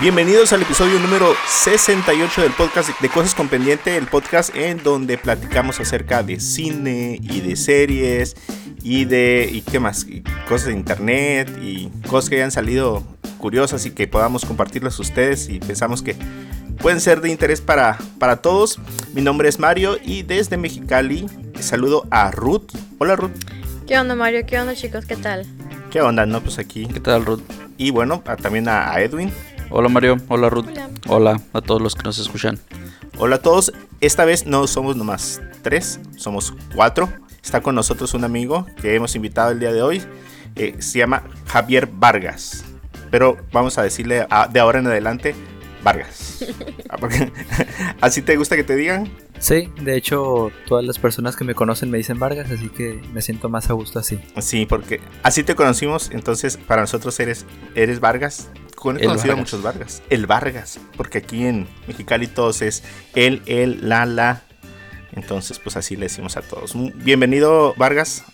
Bienvenidos al episodio número 68 del podcast de Cosas con Pendiente, el podcast en donde platicamos acerca de cine y de series y de y qué más, y cosas de internet y cosas que hayan salido curiosas y que podamos compartirlas a ustedes y pensamos que pueden ser de interés para, para todos. Mi nombre es Mario y desde Mexicali saludo a Ruth. Hola Ruth. ¿Qué onda Mario? ¿Qué onda chicos? ¿Qué tal? ¿Qué onda? No, pues aquí. ¿Qué tal, Ruth? Y bueno, a- también a, a Edwin. Hola, Mario. Hola, Ruth. Hola. Hola a todos los que nos escuchan. Hola a todos. Esta vez no somos nomás tres, somos cuatro. Está con nosotros un amigo que hemos invitado el día de hoy. Eh, se llama Javier Vargas. Pero vamos a decirle a- de ahora en adelante Vargas. Ah, ¿Así te gusta que te digan? Sí, de hecho, todas las personas que me conocen me dicen Vargas, así que me siento más a gusto así. Sí, porque así te conocimos. Entonces, para nosotros eres, eres Vargas. Con El conocido a Vargas. muchos Vargas. El Vargas. Porque aquí en Mexicali todos es él, él, la, la. Entonces, pues así le decimos a todos. Bienvenido, Vargas.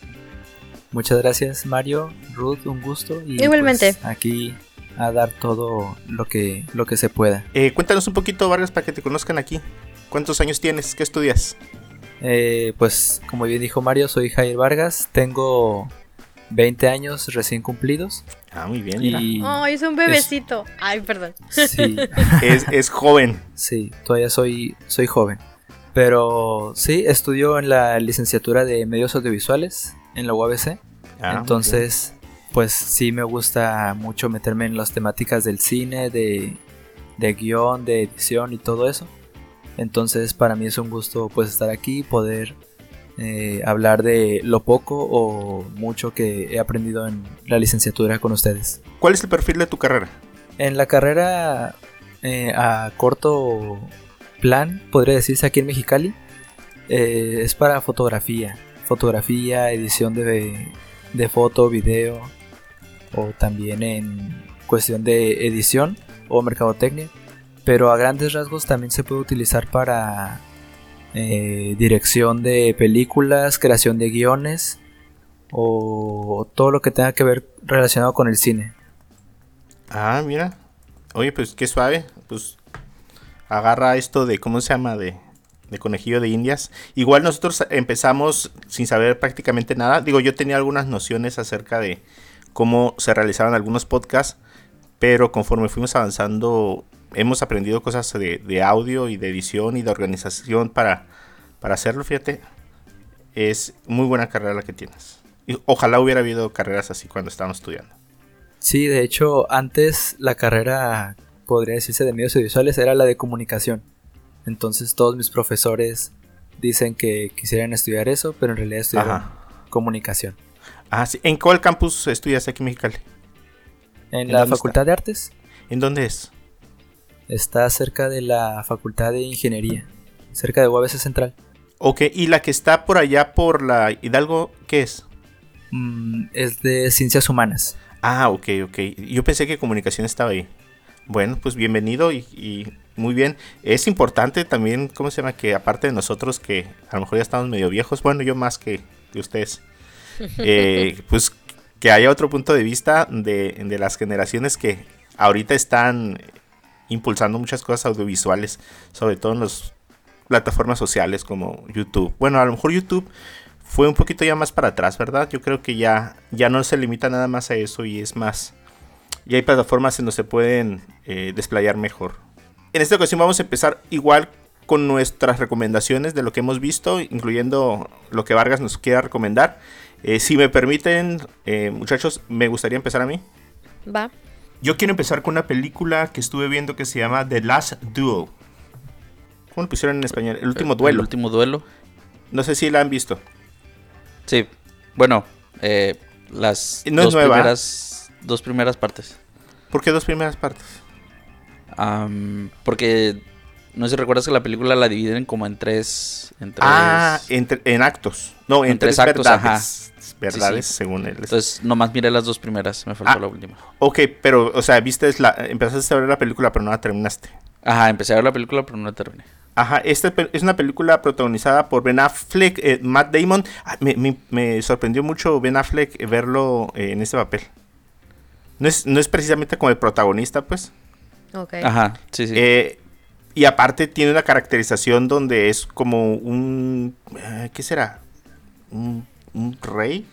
Muchas gracias, Mario, Ruth, un gusto. Y Igualmente. pues, aquí a dar todo lo que, lo que se pueda. Eh, cuéntanos un poquito, Vargas, para que te conozcan aquí. ¿Cuántos años tienes? ¿Qué estudias? Eh, pues, como bien dijo Mario, soy Jair Vargas, tengo 20 años recién cumplidos. Ah, muy bien. mira. Y Ay, es un bebecito. Ay, perdón. sí, Es, es joven. sí, todavía soy, soy joven. Pero sí, estudio en la licenciatura de medios audiovisuales en la UABC. Ah, muy Entonces, pues sí me gusta mucho meterme en las temáticas del cine, de, de guion, de edición y todo eso. Entonces para mí es un gusto pues estar aquí, poder eh, hablar de lo poco o mucho que he aprendido en la licenciatura con ustedes. ¿Cuál es el perfil de tu carrera? En la carrera eh, a corto plan, podría decirse aquí en Mexicali, eh, es para fotografía. Fotografía, edición de, de foto, video, o también en cuestión de edición o mercadotecnia. Pero a grandes rasgos también se puede utilizar para eh, dirección de películas, creación de guiones o todo lo que tenga que ver relacionado con el cine. Ah, mira. Oye, pues qué suave. Pues agarra esto de, ¿cómo se llama? De, de conejillo de indias. Igual nosotros empezamos sin saber prácticamente nada. Digo, yo tenía algunas nociones acerca de cómo se realizaban algunos podcasts. Pero conforme fuimos avanzando, hemos aprendido cosas de, de audio y de edición y de organización para, para hacerlo. Fíjate, es muy buena carrera la que tienes. Y ojalá hubiera habido carreras así cuando estábamos estudiando. Sí, de hecho, antes la carrera, podría decirse, de medios audiovisuales era la de comunicación. Entonces todos mis profesores dicen que quisieran estudiar eso, pero en realidad estudiaron Ajá. comunicación. Ah, sí. ¿En cuál campus estudias aquí en Mexicali? En ¿En la Facultad de Artes ¿En dónde es? está cerca de la Facultad de Ingeniería, cerca de UABC Central. Ok, y la que está por allá por la Hidalgo, ¿qué es? Mm, es de Ciencias Humanas. Ah, ok, ok. Yo pensé que comunicación estaba ahí. Bueno, pues bienvenido y, y muy bien. Es importante también, ¿cómo se llama? Que aparte de nosotros, que a lo mejor ya estamos medio viejos, bueno, yo más que, que ustedes, eh, pues que haya otro punto de vista de, de las generaciones que ahorita están impulsando muchas cosas audiovisuales, sobre todo en las plataformas sociales como YouTube. Bueno, a lo mejor YouTube fue un poquito ya más para atrás, ¿verdad? Yo creo que ya, ya no se limita nada más a eso y es más... Y hay plataformas en donde se pueden eh, desplayar mejor. En esta ocasión vamos a empezar igual con nuestras recomendaciones de lo que hemos visto, incluyendo lo que Vargas nos quiera recomendar. Eh, si me permiten, eh, muchachos, me gustaría empezar a mí. Va. Yo quiero empezar con una película que estuve viendo que se llama The Last Duel. ¿Cómo lo pusieron en español? El último El duelo. último duelo. No sé si la han visto. Sí. Bueno, eh, las No dos primeras dos primeras partes. ¿Por qué dos primeras partes? Porque no sé si recuerdas que la película la dividen como en tres. En tres Ah, entre- en actos. No, en, En tres, tres actos, verdades. Verdades, Sí, sí. según él. Entonces, nomás miré las dos primeras, me faltó Ah. la última. Ok, pero, o sea, viste la, empezaste a ver la película, pero no la terminaste. Ajá, empecé a ver la película, pero no la terminé. Ajá, esta es una película protagonizada por Ben Affleck, eh, Matt Damon. Ah, me, me- me sorprendió mucho Ben Affleck eh, verlo eh, en este papel. No es, no es precisamente como el protagonista, pues. Ok. Ajá, sí, sí. Eh, y aparte tiene una caracterización donde es como un... eh, ¿Qué será? Un, un rey.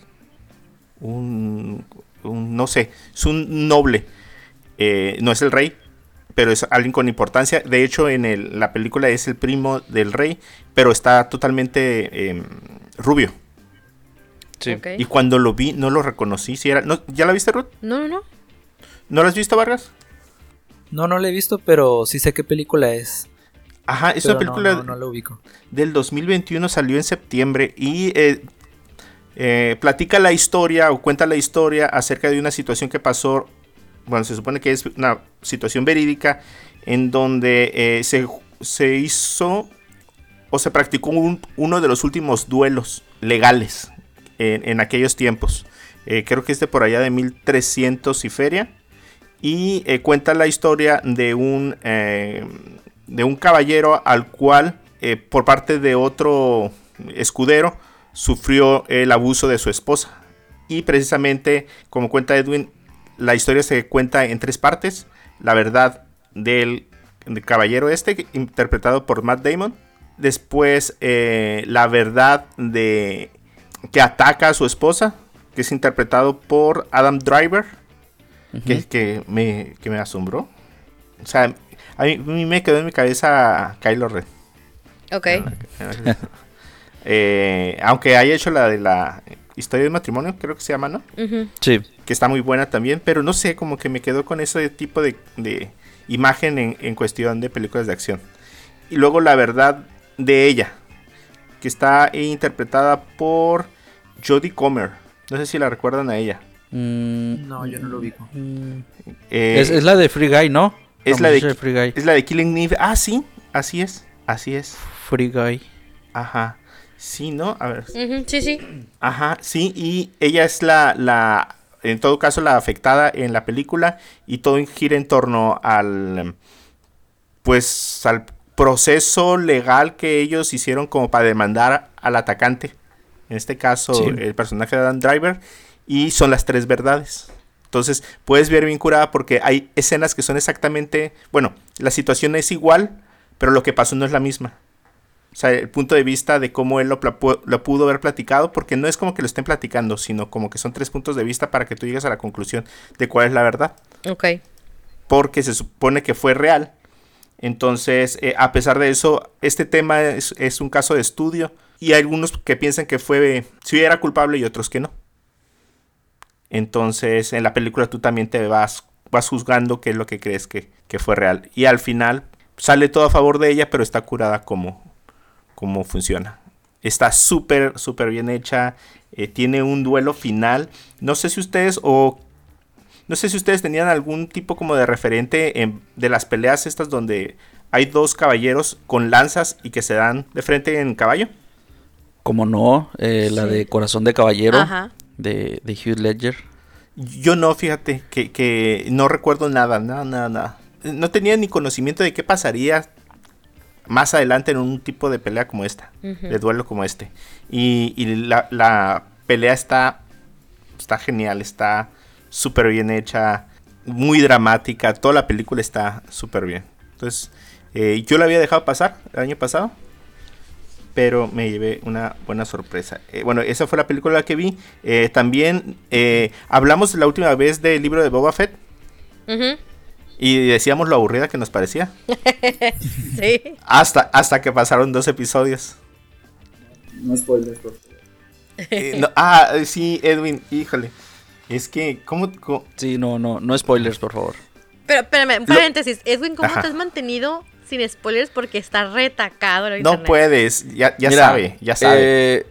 Un, un- No sé, es un noble. Eh, no es el rey, pero es alguien con importancia. De hecho, en el- la película es el primo del rey, pero está totalmente em, rubio. sí. Y cuando lo vi, no lo reconocí. Si era, no, ¿Ya la viste, Ruth? No, no, no. ¿No la has visto, Vargas? No, no la he visto, pero sí sé qué película es. Ajá, es pero una película no, no la ubico. del 2021 salió en septiembre y eh, eh, platica la historia o cuenta la historia acerca de una situación que pasó, bueno, se supone que es una situación verídica en donde eh, se, se hizo o se practicó un- uno de los últimos duelos legales en, en aquellos tiempos. Eh, creo que es de por allá de 1300 y feria. Y eh, cuenta la historia de un, eh, de un caballero al cual, eh, por parte de otro escudero, sufrió el abuso de su esposa. Y precisamente, como cuenta Edwin, la historia se cuenta en tres partes. La verdad del, del caballero este, interpretado por Matt Damon. Después, la verdad de que ataca a su esposa, que es interpretado por Adam Driver que, que me, que me asombró. O sea, a mí, a mí me quedó en mi cabeza Kylo Ren. Ok. Eh, aunque haya hecho la de la historia de matrimonio, creo que se llama, ¿no? Sí. Que está muy buena también, pero no sé, como que me quedó con ese tipo de, de imagen en, en cuestión de películas de acción. Y luego la verdad de ella, que está interpretada por Jodie Comer. No sé si la recuerdan a ella. Mm, No, yo no lo ubico. mm. Eh, es, es la de Free Guy, ¿no? es la de- Free Guy. Es la de Killing Eve. Ah, sí, así es, así es. Free Guy. Ajá. Sí, ¿no? A ver. Ujú, Sí, sí. Ajá, sí, y ella es la, la, en todo caso, la afectada en la película y todo gira en torno al, pues, al proceso legal que ellos hicieron como para demandar al atacante. En este caso, Sí. el personaje de Adam Driver. Y son las tres verdades. Entonces, puedes ver bien curada porque hay escenas que son exactamente, bueno, la situación es igual, pero lo que pasó no es la misma. O sea, el punto de vista de cómo él lo, lo pudo haber platicado, porque no es como que lo estén platicando, sino como que son tres puntos de vista para que tú llegues a la conclusión de cuál es la verdad. Ok. Porque se supone que fue real. Entonces, eh, a pesar de eso, este tema es, es un caso de estudio. Y hay algunos que piensan que fue, si era culpable y otros que no. Entonces, en la película tú también te vas, vas juzgando qué es lo que crees que, que fue real. Y al final sale todo a favor de ella, pero está curada como, como funciona. Está súper, súper bien hecha. eh, tiene un duelo final. No sé si ustedes o... No sé si ustedes tenían algún tipo como de referente en- de las peleas estas donde hay dos caballeros con lanzas y que se dan de frente en caballo. Como no, eh, la de Corazón de Caballero Ajá. De, de Hugh Ledger. Yo no, fíjate, que, que no recuerdo nada, nada, nada, nada. No tenía ni conocimiento de qué pasaría más adelante en un tipo de pelea como esta, de duelo como este. Y, y la, la pelea está, está genial, está súper bien hecha, muy dramática, toda la película está súper bien. Entonces, eh, yo la había dejado pasar el año pasado, pero me llevé una buena sorpresa. Eh, bueno, esa fue la película que vi. Eh, también eh, hablamos la última vez del libro de Boba Fett y decíamos lo aburrida que nos parecía. Sí. Hasta, hasta que pasaron dos episodios. No spoilers, por favor. Eh, no, ah, sí, Edwin, híjole. Es que, ¿cómo? cómo- Sí, no, no, no spoilers, por favor. Pero, espérame, un Lo- paréntesis. Edwin, ¿cómo Ajá. te has mantenido sin spoilers? Porque está retacado el No internet. puedes, ya, ya Mira, sabe, ya sabe. eh,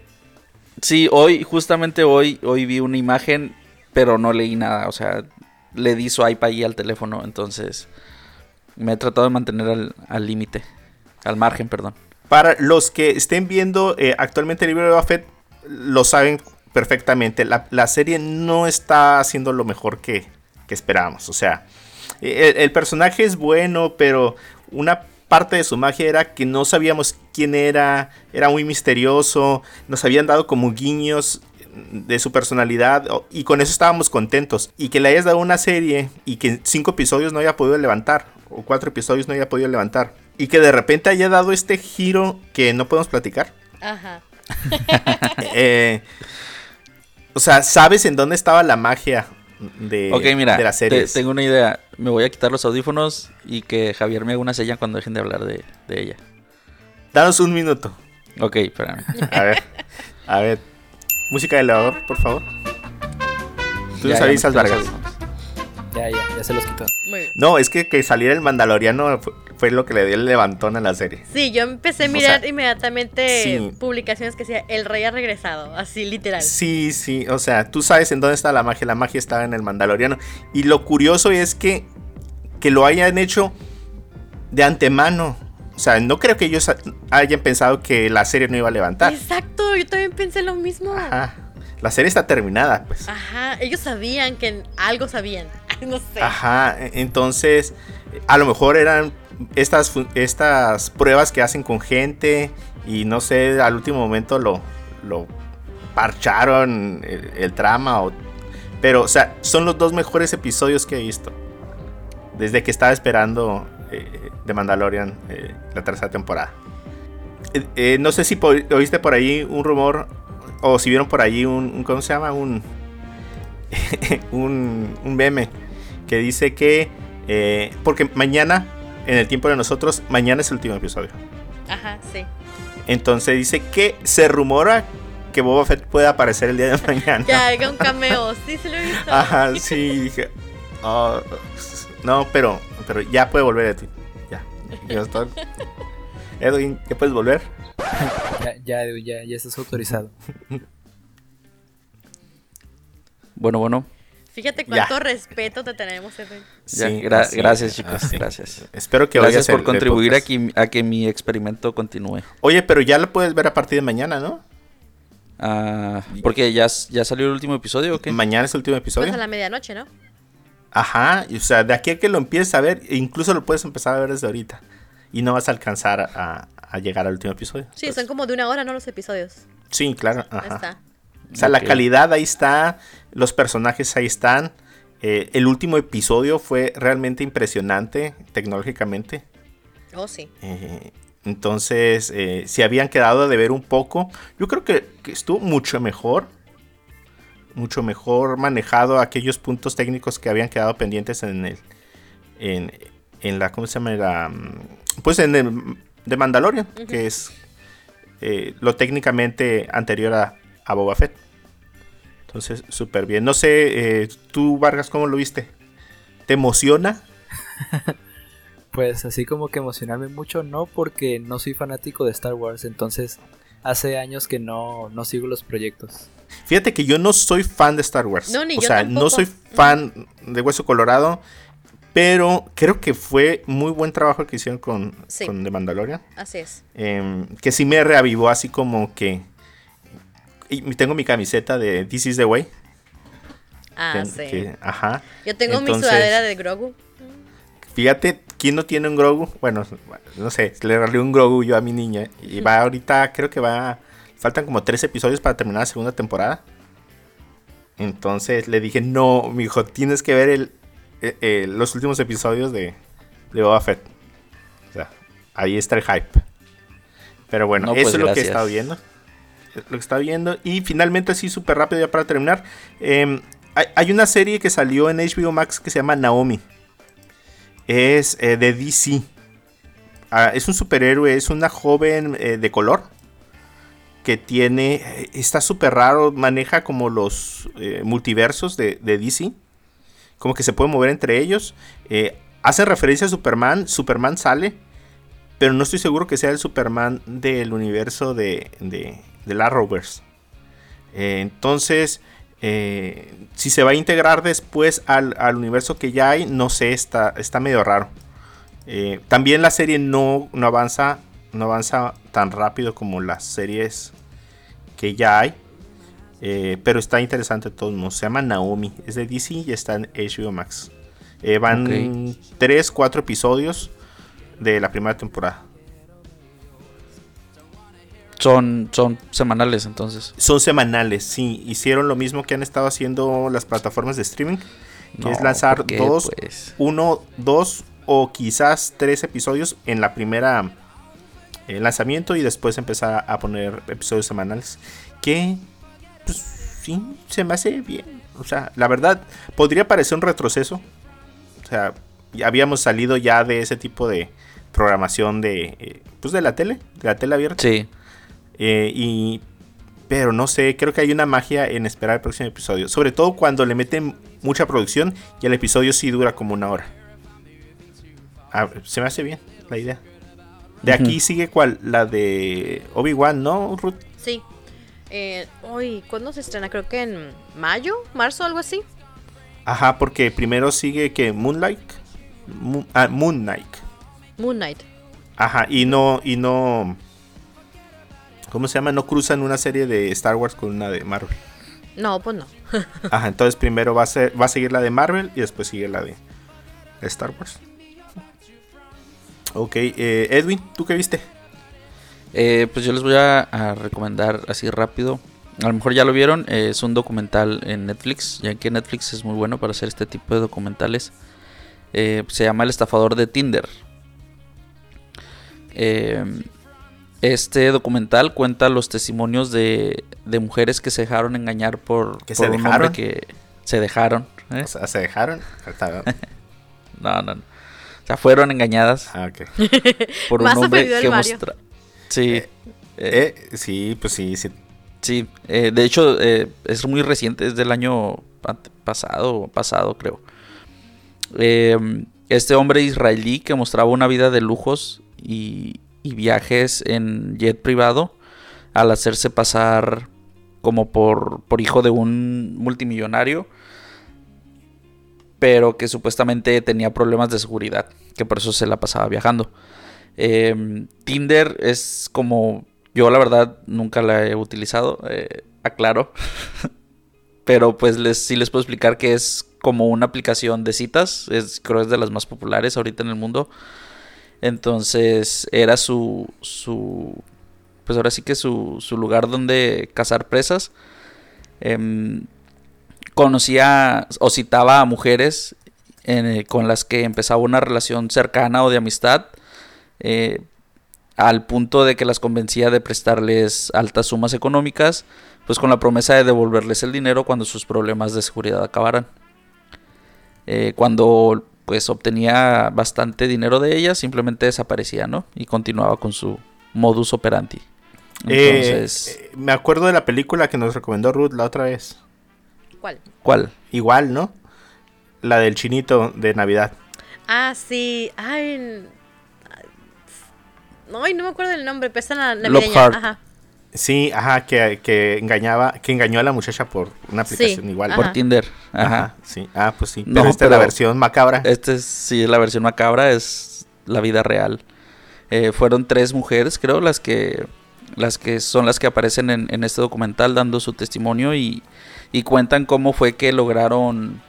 sí, hoy, justamente hoy, hoy vi una imagen, pero no leí nada. O sea, le di swipe ahí al teléfono, entonces me he tratado de mantener al al límite, al margen, perdón. Para los que estén viendo eh, actualmente el libro de Boba Fett, lo saben perfectamente. La, la serie no está haciendo lo mejor que, que esperábamos. O sea, eh, el, el personaje es bueno, pero una parte de su magia era que no sabíamos quién era, era muy misterioso, nos habían dado como guiños de su personalidad y con eso estábamos contentos. Y que le hayas dado una serie y que en cinco episodios no haya podido levantar, o cuatro episodios no haya podido levantar. Y que de repente haya dado este giro que no podemos platicar. Ajá. Eh, o sea, ¿sabes en dónde estaba la magia de, ok, mira, de las te- series? tengo una idea. Me voy a quitar los audífonos y que Javier me haga una seña cuando dejen de hablar de, de ella. Danos un minuto. Ok, espérame. A ver, a ver. Música de elevador, por favor. Tú Ya, nos avisas, Vargas. Ya, ya, ya se los quitó. No, es que que saliera el Mandaloriano fue, lo que le dio el levantón a la serie. Sí, yo empecé a O mirar sea, inmediatamente sí. publicaciones que decía El Rey ha regresado, así literal. Sí, sí, o sea, tú sabes en dónde está la magia. La magia estaba en el Mandaloriano. Y lo curioso es que, que lo hayan hecho de antemano. O sea, no creo que ellos ha- hayan pensado que la serie no iba a levantar. Exacto, yo también pensé lo mismo. Ajá. Ajá. La serie está terminada, pues. ellos sabían que algo sabían. no sé. Ajá, e- entonces a lo mejor eran estas, estas pruebas que hacen con gente y no sé, al último momento lo, lo parcharon el, trama. O, pero, o sea, son los dos mejores episodios que he visto. Desde que estaba esperando eh, The Mandalorian eh, la tercera temporada. Eh, eh, no sé si oíste por ahí un rumor o si vieron por ahí un, un- ¿cómo se llama? Un, un, un meme que dice que, eh, porque mañana, en el tiempo de nosotros, mañana es el último episodio. Ajá, sí. Entonces dice que se rumora que Boba Fett puede aparecer el día de mañana. Que haga un cameo. Sí, se lo he visto. Ajá, sí, dije, "Oh, no, pero, pero ya puede volver Edwin. Ya, ya está. Edwin, ¿ya puedes volver? Ya, ya, Edwin, ya, ya estás autorizado. Bueno, bueno. Fíjate Ya. cuánto respeto te tenemos, Edwin. Ya, Sí, gra- gracias, chicos. así. Gracias. Espero que Gracias el- por el contribuir a que, a que mi experimento continúe. Oye, pero ya lo puedes ver a partir de mañana, ¿no? Ah, porque ya, ya salió el último episodio, ¿o qué? Mañana es el último Pues episodio. a la medianoche, ¿no? Ajá, y, o sea, de aquí a que lo empieces a ver, e incluso lo puedes empezar a ver desde ahorita. Y no vas a alcanzar a, a llegar al último episodio. Sí, Pues, son como de una hora, ¿no? Los episodios. Sí, claro. Ahí Ajá. está. O sea, la calidad ahí está, los personajes ahí están. eh, el último episodio fue realmente impresionante tecnológicamente. Oh, sí. eh, entonces, eh, si habían quedado de ver un poco, yo creo que, que estuvo mucho mejor. Mucho mejor manejado aquellos puntos técnicos que habían quedado pendientes en el. En, en la. ¿Cómo se llama? La, mm, pues en el de Mandalorian, que es lo técnicamente anterior a, a Boba Fett. Entonces, súper bien. No sé, eh, tú, Vargas, ¿cómo lo viste? ¿Te emociona? Pues así como que emocionarme mucho, no, porque no soy fanático de Star Wars, entonces hace años que no, no sigo los proyectos. Fíjate que yo no soy fan de Star Wars. No, ni o yo sea, tampoco. no soy fan de Hueso Colorado. Pero creo que fue muy buen trabajo que hicieron con, Sí. con The Mandalorian. Así es. Em, que sí me reavivó así como que... Y tengo mi camiseta de This is the Way. Ah, que- sí. que- ajá. Yo tengo mi sudadera de Grogu. Fíjate, ¿quién no tiene un Grogu? Bueno, no sé, le regalé un Grogu yo a mi niña. Y va ahorita, creo que va... Faltan como tres episodios para terminar la segunda temporada. Entonces le dije, no, mi hijo, tienes que ver el, eh, eh, los últimos episodios de, de Boba Fett. O sea, ahí está el hype. Pero bueno, No, eso pues, es lo que he estado viendo. Lo que estaba viendo. Y finalmente, así súper rápido ya para terminar. em, hay, una serie que salió en HBO Max que se llama Naomi. Es eh, de DC. Ah, es un superhéroe, es una joven eh, de color que tiene, eh, está súper raro, maneja como los multiversos de, DC, como que se puede mover entre ellos. Hace referencia a Superman, Superman sale, pero no estoy seguro que sea el Superman del universo de, de la Rovers. Eh, entonces, eh, si se va a integrar después al, al universo que ya hay, no sé, está, está medio raro. Eh, también la serie no, no avanza no avanza tan rápido como las series que ya hay. eh, pero está interesante de todos modos. Se llama Naomi. Es de DC y está en HBO Max. Van Ok. 3, 4 episodios. de la primera temporada. Son, son semanales entonces. Son semanales, sí. Hicieron lo mismo que han estado haciendo las plataformas de streaming. Que es lanzar ¿por qué, dos, pues? uno, dos o quizás tres episodios en la primera eh, lanzamiento y después empezar a poner episodios semanales. Que, pues, sí, se me hace bien. O sea, la verdad, podría parecer un retroceso. O sea, ya habíamos salido ya de ese tipo de programación de, eh, pues, de la tele, de la tele abierta. Sí. Eh, y pero no sé, creo que hay una magia en esperar el próximo episodio. Sobre todo cuando le meten mucha producción y el episodio sí dura como una hora. Ah, se me hace bien la idea. De aquí sigue cuál, la de Obi-Wan, ¿no, Ruth? Sí. Eh, uy, ¿cuándo se estrena? Creo que en mayo, marzo, algo así. Ajá, porque primero sigue que Moonlight. Moon, ah, Moon Knight. Moon Knight. Ajá, y no, y no. ¿Cómo se llama? No cruzan una serie de Star Wars con una de Marvel. No, pues no. Ajá, entonces primero va a ser, va a seguir la de Marvel y después sigue la de Star Wars. Ok, eh, Edwin, ¿tú qué viste? Eh, pues yo les voy a, a recomendar así rápido. A lo mejor ya lo vieron. eh, es un documental en Netflix. Ya que Netflix es muy bueno para hacer este tipo de documentales. Eh, se llama El estafador de Tinder. Eh, este documental cuenta los testimonios de, de mujeres que se dejaron engañar por, ¿Que por se un dejaron? hombre que se dejaron. ¿eh? O sea, ¿se dejaron? No, no, no. O sea, fueron engañadas Ah, ok. por un Más hombre que Mario. mostra... Sí. Eh, eh, Eh, sí, pues sí, sí. Sí, eh, de hecho eh, es muy reciente, es del año pasado, pasado creo. Eh, este hombre israelí que mostraba una vida de lujos y, y viajes en jet privado al hacerse pasar como por, hijo de un multimillonario, pero que supuestamente tenía problemas de seguridad, que por eso se la pasaba viajando. Eh, Tinder es como yo la verdad nunca la he utilizado, eh, aclaro. Pero pues les, sí les puedo explicar que es como una aplicación de citas. Es, creo es de las más populares ahorita en el mundo. Entonces era su, su pues ahora sí que su, su lugar donde cazar presas. Em, conocía o citaba a mujeres en- con las que empezaba una relación cercana o de amistad. eh, al punto de que las convencía de prestarles altas sumas económicas, pues con la promesa de devolverles el dinero cuando sus problemas de seguridad acabaran. Eh, cuando pues obtenía bastante dinero de ellas, simplemente desaparecía, ¿no? Y continuaba con su modus operandi. Eh, Entonces, eh, me acuerdo de la película que nos recomendó Ruth la otra vez. ¿Cuál? ¿cuál? Igual, ¿no? La del chinito de Navidad. Ah, sí. Ay. Ay, no me acuerdo del nombre, pero está en la Love navideña. Heart. Ajá. Sí, ajá, que, que engañaba, que engañó a la muchacha por una aplicación Sí, igual. Por. Tinder. Ajá, Ajá. sí. Ah, pues sí. No, pero esta es la versión macabra. Este es, sí, la versión macabra es la vida real. Eh, fueron tres mujeres, creo, las que las que son las que aparecen en, en este documental dando su testimonio y, y cuentan cómo fue que lograron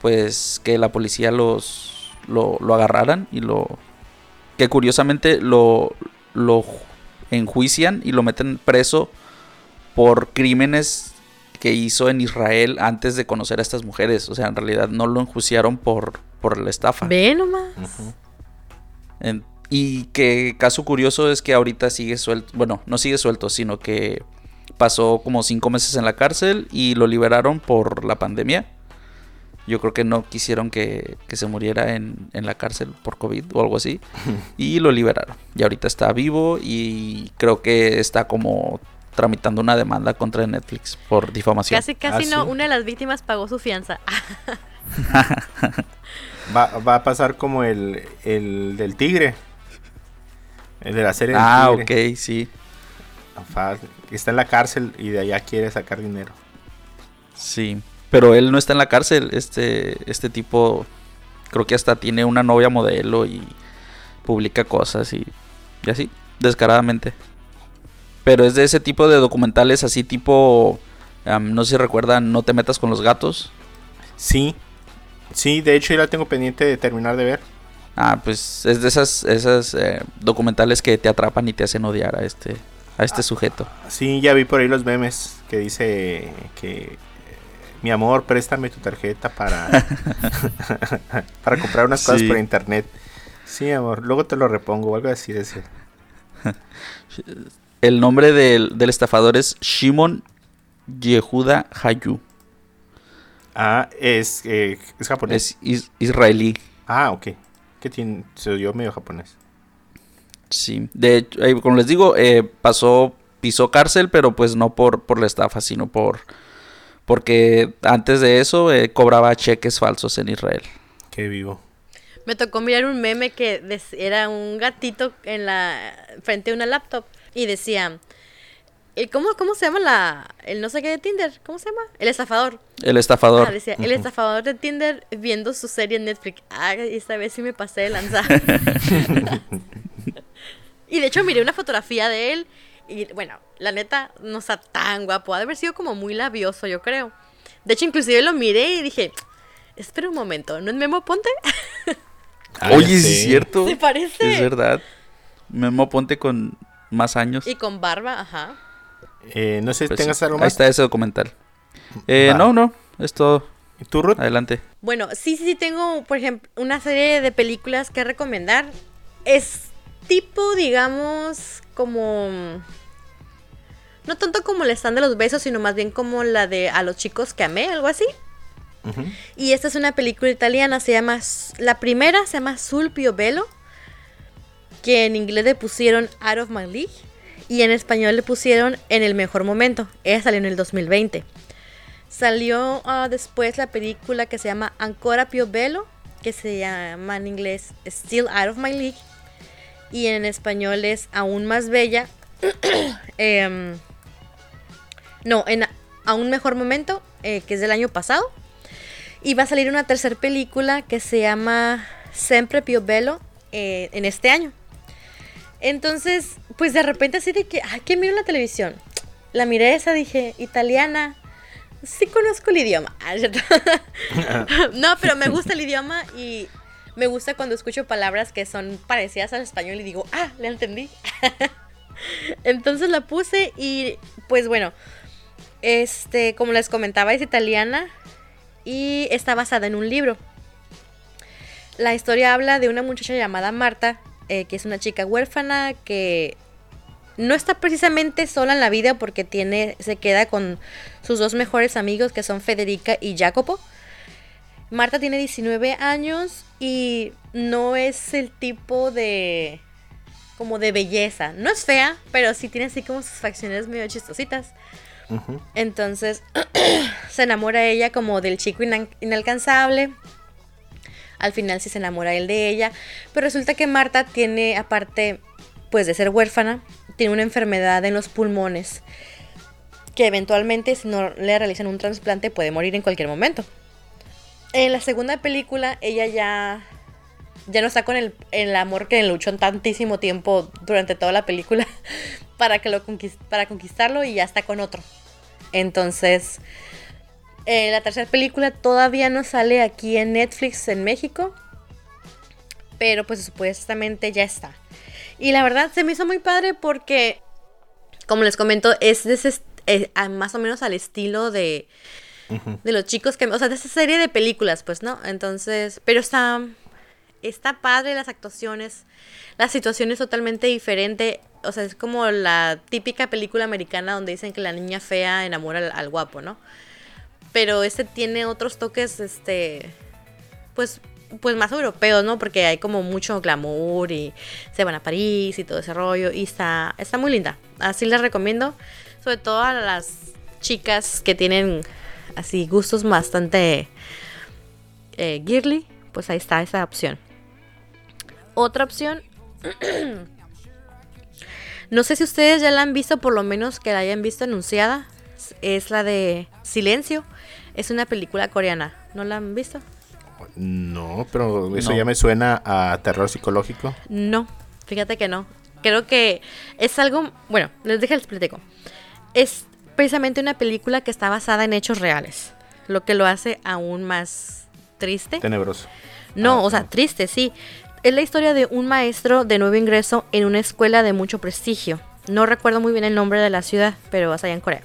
pues que la policía los lo, lo agarraran y lo que curiosamente lo lo enjuician y lo meten preso por crímenes que hizo en Israel antes de conocer a estas mujeres. O sea, en realidad no lo enjuiciaron por, por la estafa. Ve nomás. En- y que caso curioso es que ahorita sigue suelto. Bueno, no sigue suelto, sino que pasó como cinco meses en la cárcel y lo liberaron por la pandemia. Yo creo que no quisieron que, que se muriera en, en la cárcel por COVID o algo así. Y lo liberaron. Y ahorita está vivo y creo que está como tramitando una demanda contra Netflix por difamación. Casi, casi Ah, no. sí. Una de las víctimas pagó su fianza. Va, va a pasar como el, el del tigre. El de la serie del Ah, tigre. ok, sí. Está en la cárcel y de allá quiere sacar dinero. Sí, pero él no está en la cárcel. Este, este tipo creo que hasta tiene una novia modelo y publica cosas y, y así, descaradamente. Pero es de ese tipo de documentales así tipo, am, no sé si recuerdan, no te metas con los gatos. Sí. Sí, de hecho yo la tengo pendiente de terminar de ver. Ah, pues es de esas, esas eh, documentales que te atrapan y te hacen odiar a este, a este sujeto. Sí, ya vi por ahí los memes que dice que mi amor, préstame tu tarjeta para para comprar unas cosas Sí. por internet. Sí, amor, luego te lo repongo o algo así decía. El nombre del, del estafador es Shimon Yehuda Hayu. Ah, es, eh, es japonés. Es is- israelí. Ah, ok. ¿Qué tiene? Se oyó medio japonés. Sí. De hecho, eh, como les digo, eh, pasó, pisó cárcel, pero pues no por, por la estafa, sino por... Porque antes de eso eh, cobraba cheques falsos en Israel. Qué vivo. Me tocó mirar un meme que era un gatito en la frente a una laptop y decía, el- ¿cómo, ¿cómo se llama la, el no sé qué de Tinder? ¿Cómo se llama? El estafador. El estafador. Ah, decía, el estafador de Tinder viendo su serie en Netflix. Ah, esta vez sí me pasé de lanzar. y de hecho miré una fotografía de él y bueno, la neta no está tan guapo. Ha de haber sido como muy labioso, yo creo. De hecho, inclusive lo miré y dije, espera un momento, ¿no es Memo Ponte? Ah, Oye, sí es cierto. Se parece. Es verdad. Memo Ponte con más años. Y con barba, ajá. Eh, no sé si Pues tengas sí, algo Ahí más. está ese documental. Eh, no, no. Es todo. ¿Y tú, Ruth? Adelante. Bueno, sí, sí, sí, tengo, por ejemplo, una serie de películas que recomendar. Es tipo, digamos, como... No tanto como el stand de los besos, sino más bien como la de A los chicos que amé, algo así. Y esta es una película italiana, se llama... La primera se llama Sul Pio Bello, que en inglés le pusieron Out of My League, y en español le pusieron En el mejor momento. Ella salió en el 2020. Salió ah, después la película que se llama Ancora Pio Bello, que se llama en inglés Still Out of My League, y en español es Aún más bella. Em, no, en Aún mejor momento, eh, que es del año pasado. Y va a salir una tercera película que se llama Sempre Pio Bello eh, en este año. Entonces, pues de repente así de que, ay, ¿qué miro la televisión? La miré esa, dije, italiana. Sí conozco el idioma. No, pero me gusta el idioma y me gusta cuando escucho palabras que son parecidas al español y digo, ah, le entendí. Entonces la puse y pues bueno, este, como les comentaba, es italiana y está basada en un libro. La historia habla de una muchacha llamada Marta, eh, que es una chica huérfana que no está precisamente sola en la vida porque tiene, se queda con sus dos mejores amigos que son Federica y Jacopo. Marta tiene 19 años y no es el tipo de como de belleza. No es fea, pero sí tiene así como sus facciones medio chistositas. Entonces se enamora ella como del chico inalcanzable. Al final sí se enamora él de ella. Pero resulta que Marta tiene, aparte pues de ser huérfana, tiene una enfermedad en los pulmones. Que eventualmente si no le realizan un trasplante puede morir en cualquier momento. En la segunda película ella ya ya no está con el, el amor que luchó tantísimo tiempo durante toda la película para que lo conquist- para conquistarlo y ya está con otro. Entonces, eh, la tercera película todavía no sale aquí en Netflix en México, pero pues supuestamente ya está. Y la verdad se me hizo muy padre porque, como les comento, es de ese est- eh, más o menos al estilo de, de los chicos que, o sea, de esa serie de películas, pues, ¿no? Entonces, pero está, está padre las actuaciones, la situación es totalmente diferente, o sea, es como la típica película americana donde dicen que la niña fea enamora al, guapo, ¿no? Pero este tiene otros toques, este, pues, pues más europeos, ¿no? Porque hay como mucho glamour y se van a París y todo ese rollo y está, está muy linda. Así les recomiendo, sobre todo a las chicas que tienen así gustos bastante eh, girly, pues ahí está esa opción. Otra opción, no sé si ustedes ya la han visto, por lo menos que la hayan visto anunciada, es la de Silencio. Es una película coreana, ¿no la han visto? No, pero eso No. ya me suena a terror psicológico. No, fíjate que no. Creo que es algo, bueno, les dije el platico. Es precisamente una película que está basada en hechos reales, lo que lo hace aún más triste. Tenebroso. No, Ah, o sea, no. triste, sí. Es la historia de un maestro de nuevo ingreso en una escuela de mucho prestigio. No recuerdo muy bien el nombre de la ciudad, pero vas allá en Corea.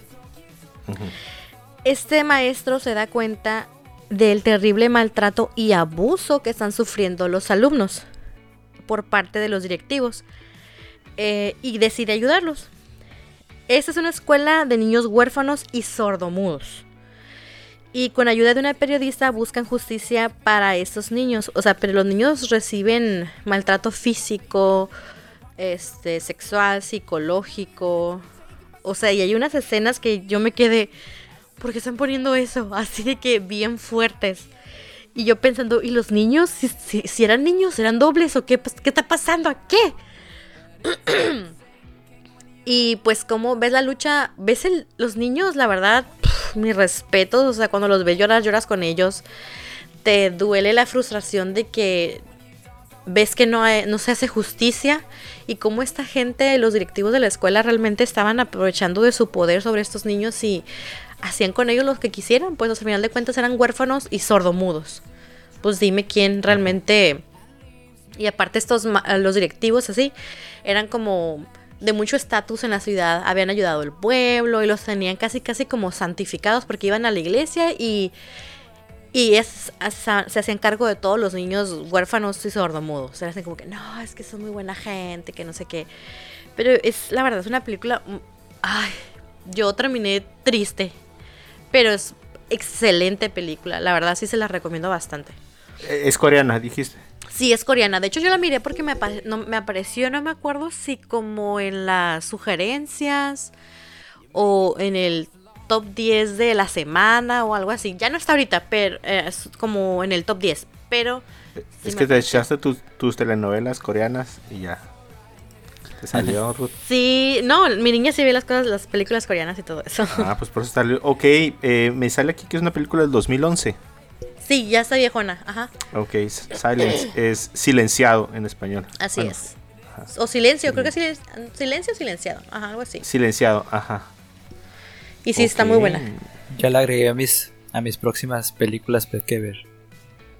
Este maestro se da cuenta del terrible maltrato y abuso que están sufriendo los alumnos por parte de los directivos eh, y decide ayudarlos. Esta es una escuela de niños huérfanos y sordomudos. Y con ayuda de una periodista buscan justicia para estos niños. O sea, pero los niños reciben maltrato físico, este, sexual, psicológico. O sea, y hay unas escenas que yo me quedé, ¿por qué están poniendo eso? Así de que bien fuertes. Y yo pensando, ¿y los niños? Si, eran niños, ¿eran dobles o qué? Pues, ¿Qué está pasando? ¿A qué? y pues como ves la lucha, ves el- los niños, la verdad, mis respetos, o sea, cuando los ves llorar, lloras con ellos. Te duele la frustración de que ves que no, hay- no se hace justicia y cómo esta gente, los directivos de la escuela realmente estaban aprovechando de su poder sobre estos niños y hacían con ellos lo que quisieran, pues al final de cuentas eran huérfanos y sordomudos. Pues dime quién realmente... Y aparte estos, ma- los directivos así, eran como de mucho estatus en la ciudad, habían ayudado al pueblo y los tenían casi casi como santificados porque iban a la iglesia y y es, se hacían cargo de todos los niños huérfanos y sordomudos. Era así como que, no, es que son muy buena gente, que no sé qué. Pero es, la verdad, es una película... mm, Ay, yo terminé triste. Pero es excelente película. La verdad, sí se la recomiendo bastante. Eh, Es coreana, dijiste. Sí, es coreana. De hecho, yo la miré porque me, apa- no, me apareció, no me acuerdo si como en las sugerencias o en el top 10 de la semana o algo así. Ya no está ahorita, pero eh, es como en el top 10. Pero sí es que te echaste tus, tus telenovelas coreanas y ya. Te salió, Ruth. Sí, no, mi niña sí ve las cosas, las películas coreanas y todo eso. Ah, pues por eso salió. Ok, eh, me sale aquí que es una película del 2011. Sí, ya está viejona, ajá, Ok, Silence es silenciado en español. así Bueno, es. O silencio, creo que sí, silencio o silenciado, ajá, algo así. Silenciado, ajá. Y sí, está muy buena. Ya la agregué a mis, a mis próximas películas que ver.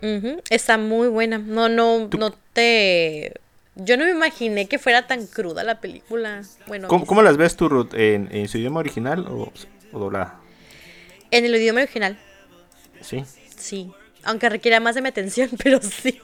Ujú, Está muy buena. No, no, no te. Yo no me imaginé que fuera tan cruda la película. Bueno, ¿Cómo, mis- cómo las ves tú, Ruth? ¿En, en su idioma original o, o doblada? en el idioma original, Sí. Sí. Aunque requiera más de mi atención, pero sí.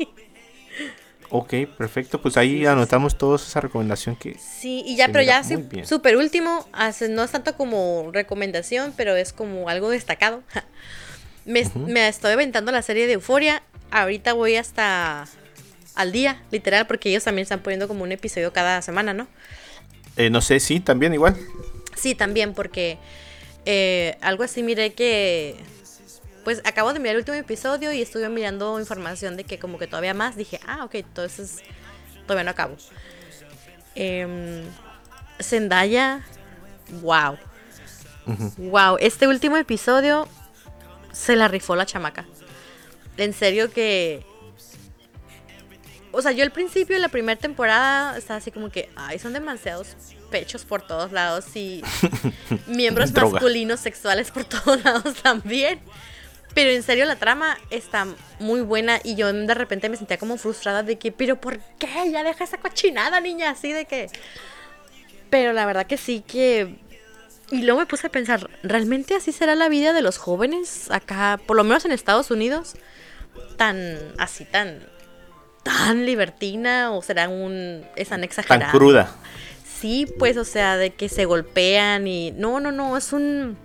Ok, perfecto. Pues ahí anotamos todos esa recomendación que... Sí, y ya, pero ya súper último, no es tanto como recomendación, pero es como algo destacado. me, me estoy aventando la serie de Euforia. Ahorita voy hasta al día, literal, porque ellos también están poniendo como un episodio cada semana, ¿no? eh, no sé, sí, también igual. Sí, también, porque eh, algo así miré que. Pues acabo de mirar el último episodio y estuve mirando información de que como que todavía más. Dije, ah, ok, entonces todavía no acabo. Em, Zendaya, wow. Wow, este último episodio se la rifó la chamaca. En serio que. O sea, yo al principio de la primera temporada estaba así como que, ay, son demasiados pechos por todos lados y miembros masculinos sexuales por todos lados también. Pero en serio la trama está muy buena y yo de repente me sentía como frustrada de que, pero ¿por qué? Ya deja esa cochinada, niña, así de que... Pero la verdad que sí que... Y luego me puse a pensar, ¿realmente así será la vida de los jóvenes acá, por lo menos en Estados Unidos? Tan así, tan... tan libertina o será un... están exagerando? Tan cruda. Sí, pues, o sea, de que se golpean y... No, no, no, es un...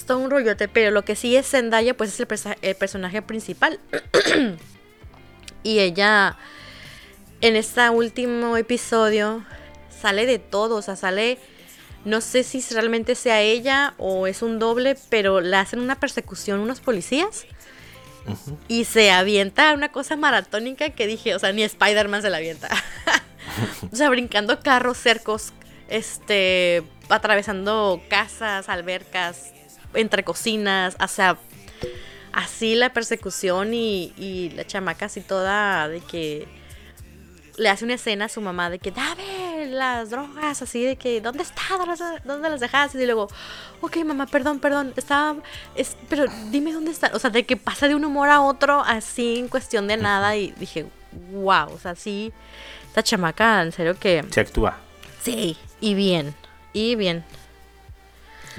Es todo un rollote, pero lo que sí es Zendaya, pues es el, persa- el personaje principal. y ella, en este último episodio, sale de todo, o sea, sale... No sé si realmente sea ella o es un doble, pero le hacen una persecución unos policías. Y se avienta una cosa maratónica que dije, o sea, ni Spider-Man se la avienta. o sea, brincando carros, cercos, este, atravesando casas, albercas, entre cocinas, o sea, así la persecución y, y la chamaca así toda de que le hace una escena a su mamá de que dame las drogas, así de que ¿dónde está? ¿Dónde las, dejaste? Y luego, ok mamá, perdón, perdón, estaba, es, pero dime dónde está. O sea, de que pasa de un humor a otro así en cuestión de nada y dije, wow, o sea, sí, esta chamaca, en serio que... Se actúa. Sí, y bien, y bien.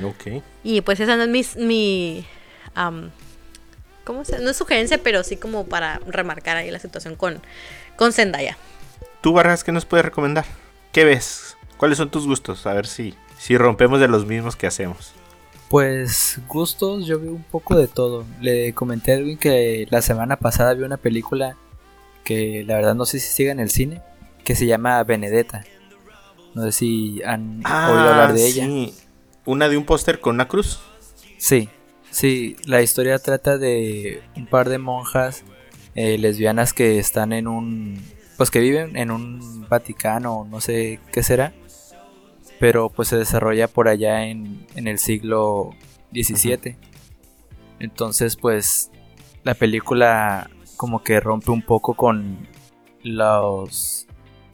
Ok. Y pues esa no es mi... mi ¿Cómo se No es sugerencia, pero sí como para remarcar ahí la situación con, con Zendaya. ¿Tú, Vargas, qué nos puedes recomendar? ¿Qué ves? ¿Cuáles son tus gustos? A ver si, si rompemos de los mismos que hacemos. Pues gustos, yo veo un poco de todo. Le comenté a Edwin que la semana pasada vi una película que la verdad no sé si sigue en el cine, que se llama Benedetta. No sé si han oído hablar de ella. Una de un póster con una cruz. Sí, sí, la historia trata de un par de monjas eh, lesbianas que están en un, pues que viven en un Vaticano, no sé qué será, pero pues se desarrolla por allá en, en el siglo XVII. Entonces pues la película como que rompe un poco con los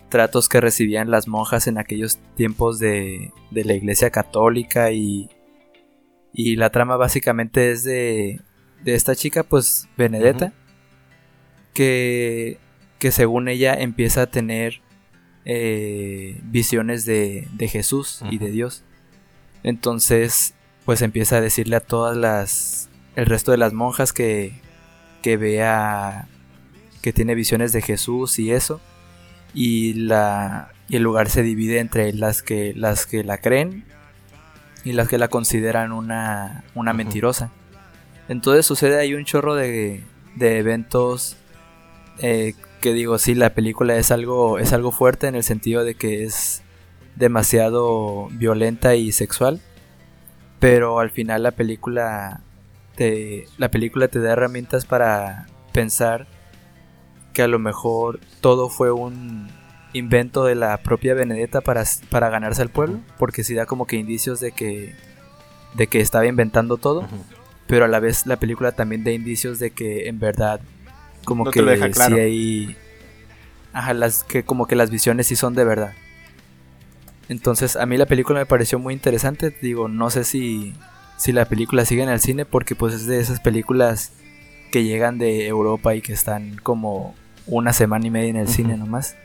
tratos que recibían las monjas en aquellos tiempos de, de la iglesia católica y, y la trama básicamente es de, de esta chica pues Benedetta que, que según ella empieza a tener eh, visiones de, de Jesús y de. Dios. Entonces pues empieza a decirle a todas las el resto de las monjas que, que vea que tiene visiones de Jesús y eso y la y el lugar se divide entre las que las que la creen y las que la consideran una una mentirosa. Entonces sucede ahí un chorro de, de eventos eh, que digo sí la película es algo es algo fuerte en el sentido de que es demasiado violenta y sexual pero al final la película te la película te da herramientas para pensar que a lo mejor todo fue un invento de la propia Benedetta para, para ganarse al pueblo, porque sí da como que indicios de que de que estaba inventando todo, pero a la vez la película también da indicios de que en verdad como No que deja claro. sí hay ajá, las que como que las visiones sí son de verdad. Entonces, a mí la película me pareció muy interesante, digo, no sé si si la película sigue en el cine porque pues es de esas películas que llegan de Europa y que están como una semana y media en el cine nomás.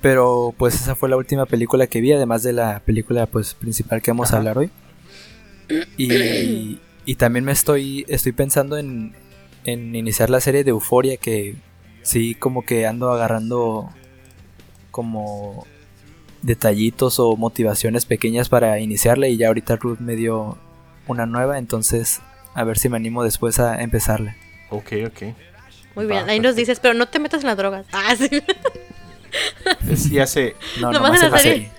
Pero pues esa fue la última película que vi, además de la película pues principal que vamos Ajá. a hablar hoy. Y, y también me estoy, estoy pensando en, en iniciar la serie de Euforia que sí como que ando agarrando como detallitos o motivaciones pequeñas para iniciarla y ya ahorita Ruth me dio una nueva, entonces a ver si me animo después a empezarla. Ok, ok. Muy bien, Va, ahí nos dices, pero no te metas en las drogas. Ah, sí. Sí, hace, No, Nomás nomás en en la la serie. serie.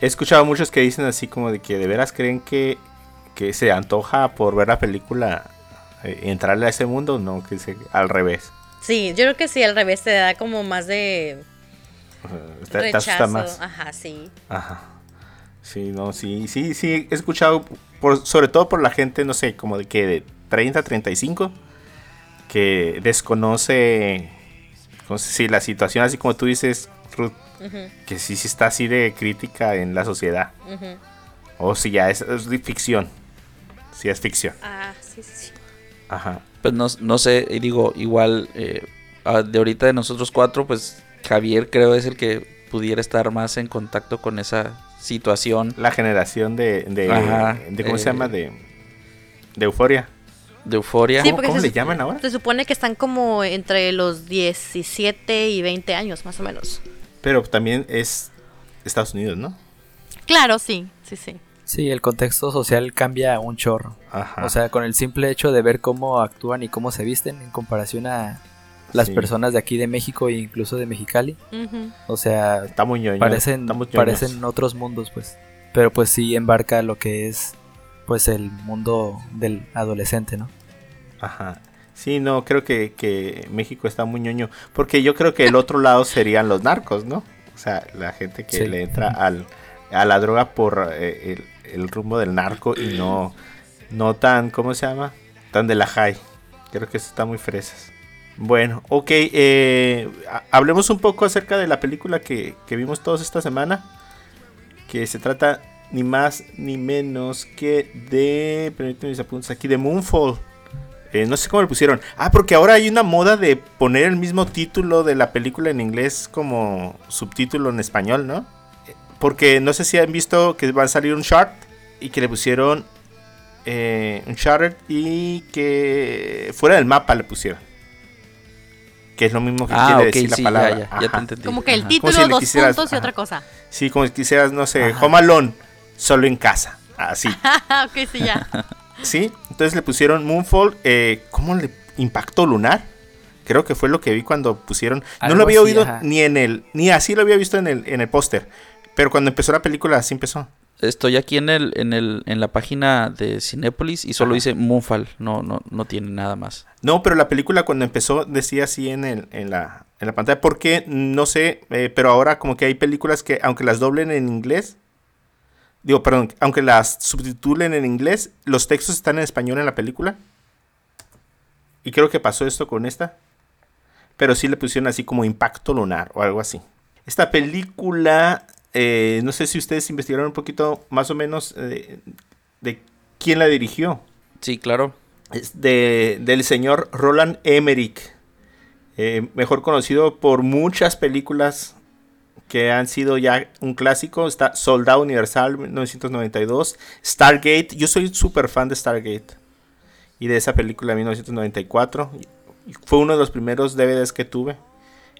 he escuchado muchos que dicen así como de que de veras creen que, que se antoja por ver la película eh, entrarle a ese mundo, no, que se, al revés. Sí, yo creo que sí, al revés te da como más de O sea, te, te más. Ajá, sí. Ajá. Sí, no, sí, sí, sí, he escuchado, por, sobre todo por la gente, no sé, como de que de 30, 35, que desconoce, no sé si la situación, así como tú dices, Ruth, que sí, sí está así de crítica en la sociedad, o si ya es, ficción, si es ficción, Ah, sí, sí, ajá. Pues no, no sé, y digo, igual eh, ah, de ahorita de nosotros cuatro, pues Javier creo es el que pudiera estar más en contacto con esa situación. La generación de, de, Ajá, de ¿cómo se eh, llama? De, de euforia. De euforia. Sí, ¿Cómo- cómo se le llaman ahora? Se supone que están como entre los 17 y 20 años, más o menos. Pero también es Estados Unidos, ¿no? Claro, sí, sí, sí. Sí, el contexto social cambia un chorro. Ajá. O sea, con el simple hecho de ver cómo actúan y cómo se visten en comparación a las Sí. personas de aquí de México e incluso de Mexicali. Ujú. O sea, está muy ñoño. parecen, parecen otros mundos, pues. Pero pues sí embarca lo que es pues el mundo del adolescente, ¿no? Ajá. Sí, no, creo que, que México está muy ñoño. Porque yo creo que el otro lado serían los narcos, ¿no? O sea, la gente que Sí. le entra al, a la droga por eh, el, el rumbo del narco y no, no tan, ¿cómo se llama? Tan de la high. Creo que eso está muy fresas. Bueno, ok. eh, ha- hablemos un poco acerca de la película que, que vimos todos esta semana. Que se trata ni más ni menos que de. Permíteme mis apuntes aquí, de Moonfall. Eh, no sé cómo le pusieron. Ah, porque ahora hay una moda de poner el mismo título de la película en inglés como subtítulo en español, ¿no? Porque no sé si han visto que va a salir un short y que le pusieron eh, un short y que fuera del mapa le pusieron. Que es lo mismo que Ah, quiere ok, decir sí, la palabra. ya, ya te Ajá. entendí. Como que el Ajá. título, si dos quisieras- puntos y ajá. otra cosa. Sí, como si quisieras, no sé, Ajá. Home Alone, solo en casa. Así. ok, sí, ya. Sí, entonces le pusieron Moonfall. Eh, ¿Cómo le impacto lunar? Creo que fue lo que vi cuando pusieron. No lo había así, oído ajá. ni en el. Ni así lo había visto en el, en el póster. Pero cuando empezó la película, así empezó. Estoy aquí en el, en el, en la página de Cinépolis y solo Ajá. dice Moonfall, no, no, no tiene nada más. No, pero la película cuando empezó decía así en, el, en, la, en la pantalla. Porque no sé, eh, pero ahora como que hay películas que, aunque las doblen en inglés. Digo, perdón, aunque las subtitulen en inglés, los textos están en español en la película. Y creo que pasó esto con esta. Pero sí le pusieron así como impacto lunar o algo así. Esta película, eh, no sé si ustedes investigaron un poquito más o menos eh, de quién la dirigió. Sí, claro. Es de, del señor Roland Emmerich. eh, mejor conocido por muchas películas que han sido ya un clásico. Está Soldado Universal 1992. Stargate. Yo soy súper fan de Stargate. Y de esa película de 1994. Fue uno de los primeros DVDs que tuve.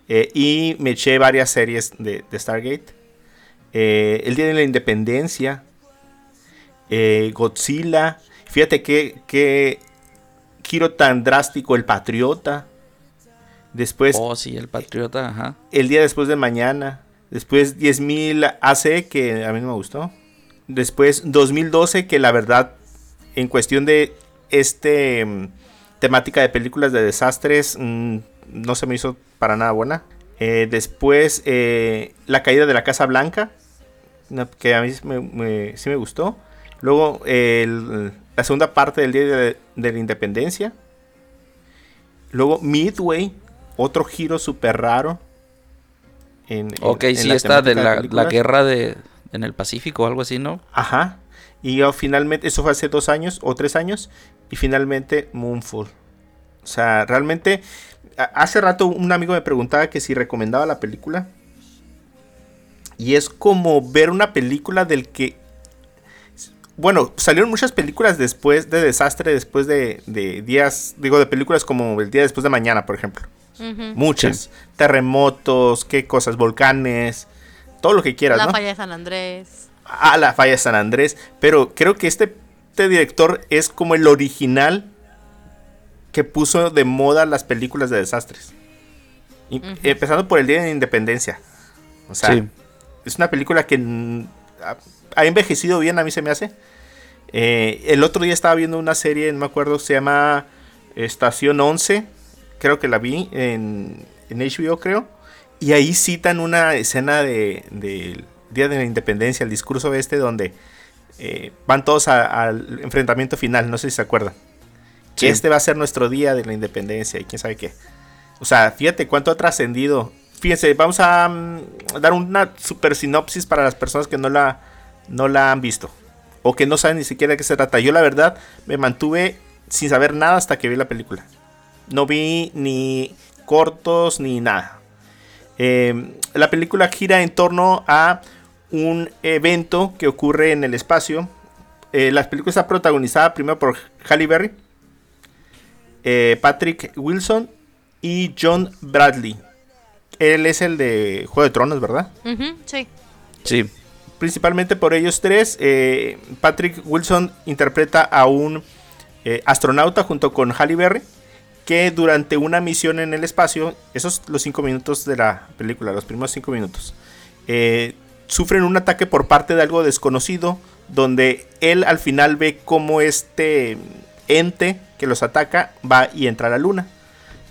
Eh, y me eché varias series de, de Stargate. Eh, el Día de la Independencia. eh, Godzilla. Fíjate que, que giro tan drástico. El Patriota. Después oh, sí, el Patriota, ajá. el día después de mañana. Después 10.000 AC, que a mí no me gustó. Después 2012, que la verdad, en cuestión de este mm, temática de películas de desastres, mm, no se me hizo para nada buena. Eh, después eh, La caída de la Casa Blanca, que a mí me, sí me gustó. Luego la segunda parte del Día de, de la Independencia. Luego Midway, otro giro súper raro. En- en- Ok, en sí, la está de la, guerra de en el Pacífico o algo así, ¿no? Ajá. Y finalmente, eso fue hace dos años o tres años. Y finalmente Moonfall. O sea, realmente, hace rato un amigo me preguntaba que si recomendaba la película. Y es como ver una película del que... Bueno, salieron muchas películas después de Desastre, después de, de días, digo, de películas como El Día Después de Mañana, por ejemplo. Muchas. Terremotos, qué cosas, volcanes, todo lo que quieras, La ¿no? falla de San Andrés. a la falla de San Andrés. Pero creo que este, este director es como el original que puso de moda las películas de desastres. Y- Empezando por el Día de la Independencia. O sea, Sí. es una película que ha, ha envejecido bien, a mí se me hace. Eh, el otro día estaba viendo una serie, no me acuerdo, se llama Estación 11. Creo que la vi en, en HBO, creo. Y ahí citan una escena de- del Día de la Independencia, el discurso este, donde eh, van todos al enfrentamiento final. No sé si se acuerdan. Sí. Que este va a ser nuestro Día de la Independencia y quién sabe qué. O sea, fíjate cuánto ha trascendido. Fíjense, vamos a mm, dar una super sinopsis para las personas que no la, no la han visto. O que no saben ni siquiera de qué se trata. Yo la verdad me mantuve sin saber nada hasta que vi la película. No vi ni cortos ni nada. Eh, la película gira en torno a un evento que ocurre en el espacio. Eh, la película está protagonizada primero por Halle Berry, eh, Patrick Wilson y John Bradley. Él es el de Juego de Tronos, ¿verdad? Sí. Sí. Principalmente por ellos tres. eh, Patrick Wilson interpreta a un eh, astronauta junto con Halle Berry. Que durante una misión en el espacio, esos los cinco minutos de la película, los primeros cinco minutos, eh, sufren un ataque por parte de algo desconocido. Donde él al final ve cómo este ente que los ataca va y entra a la luna.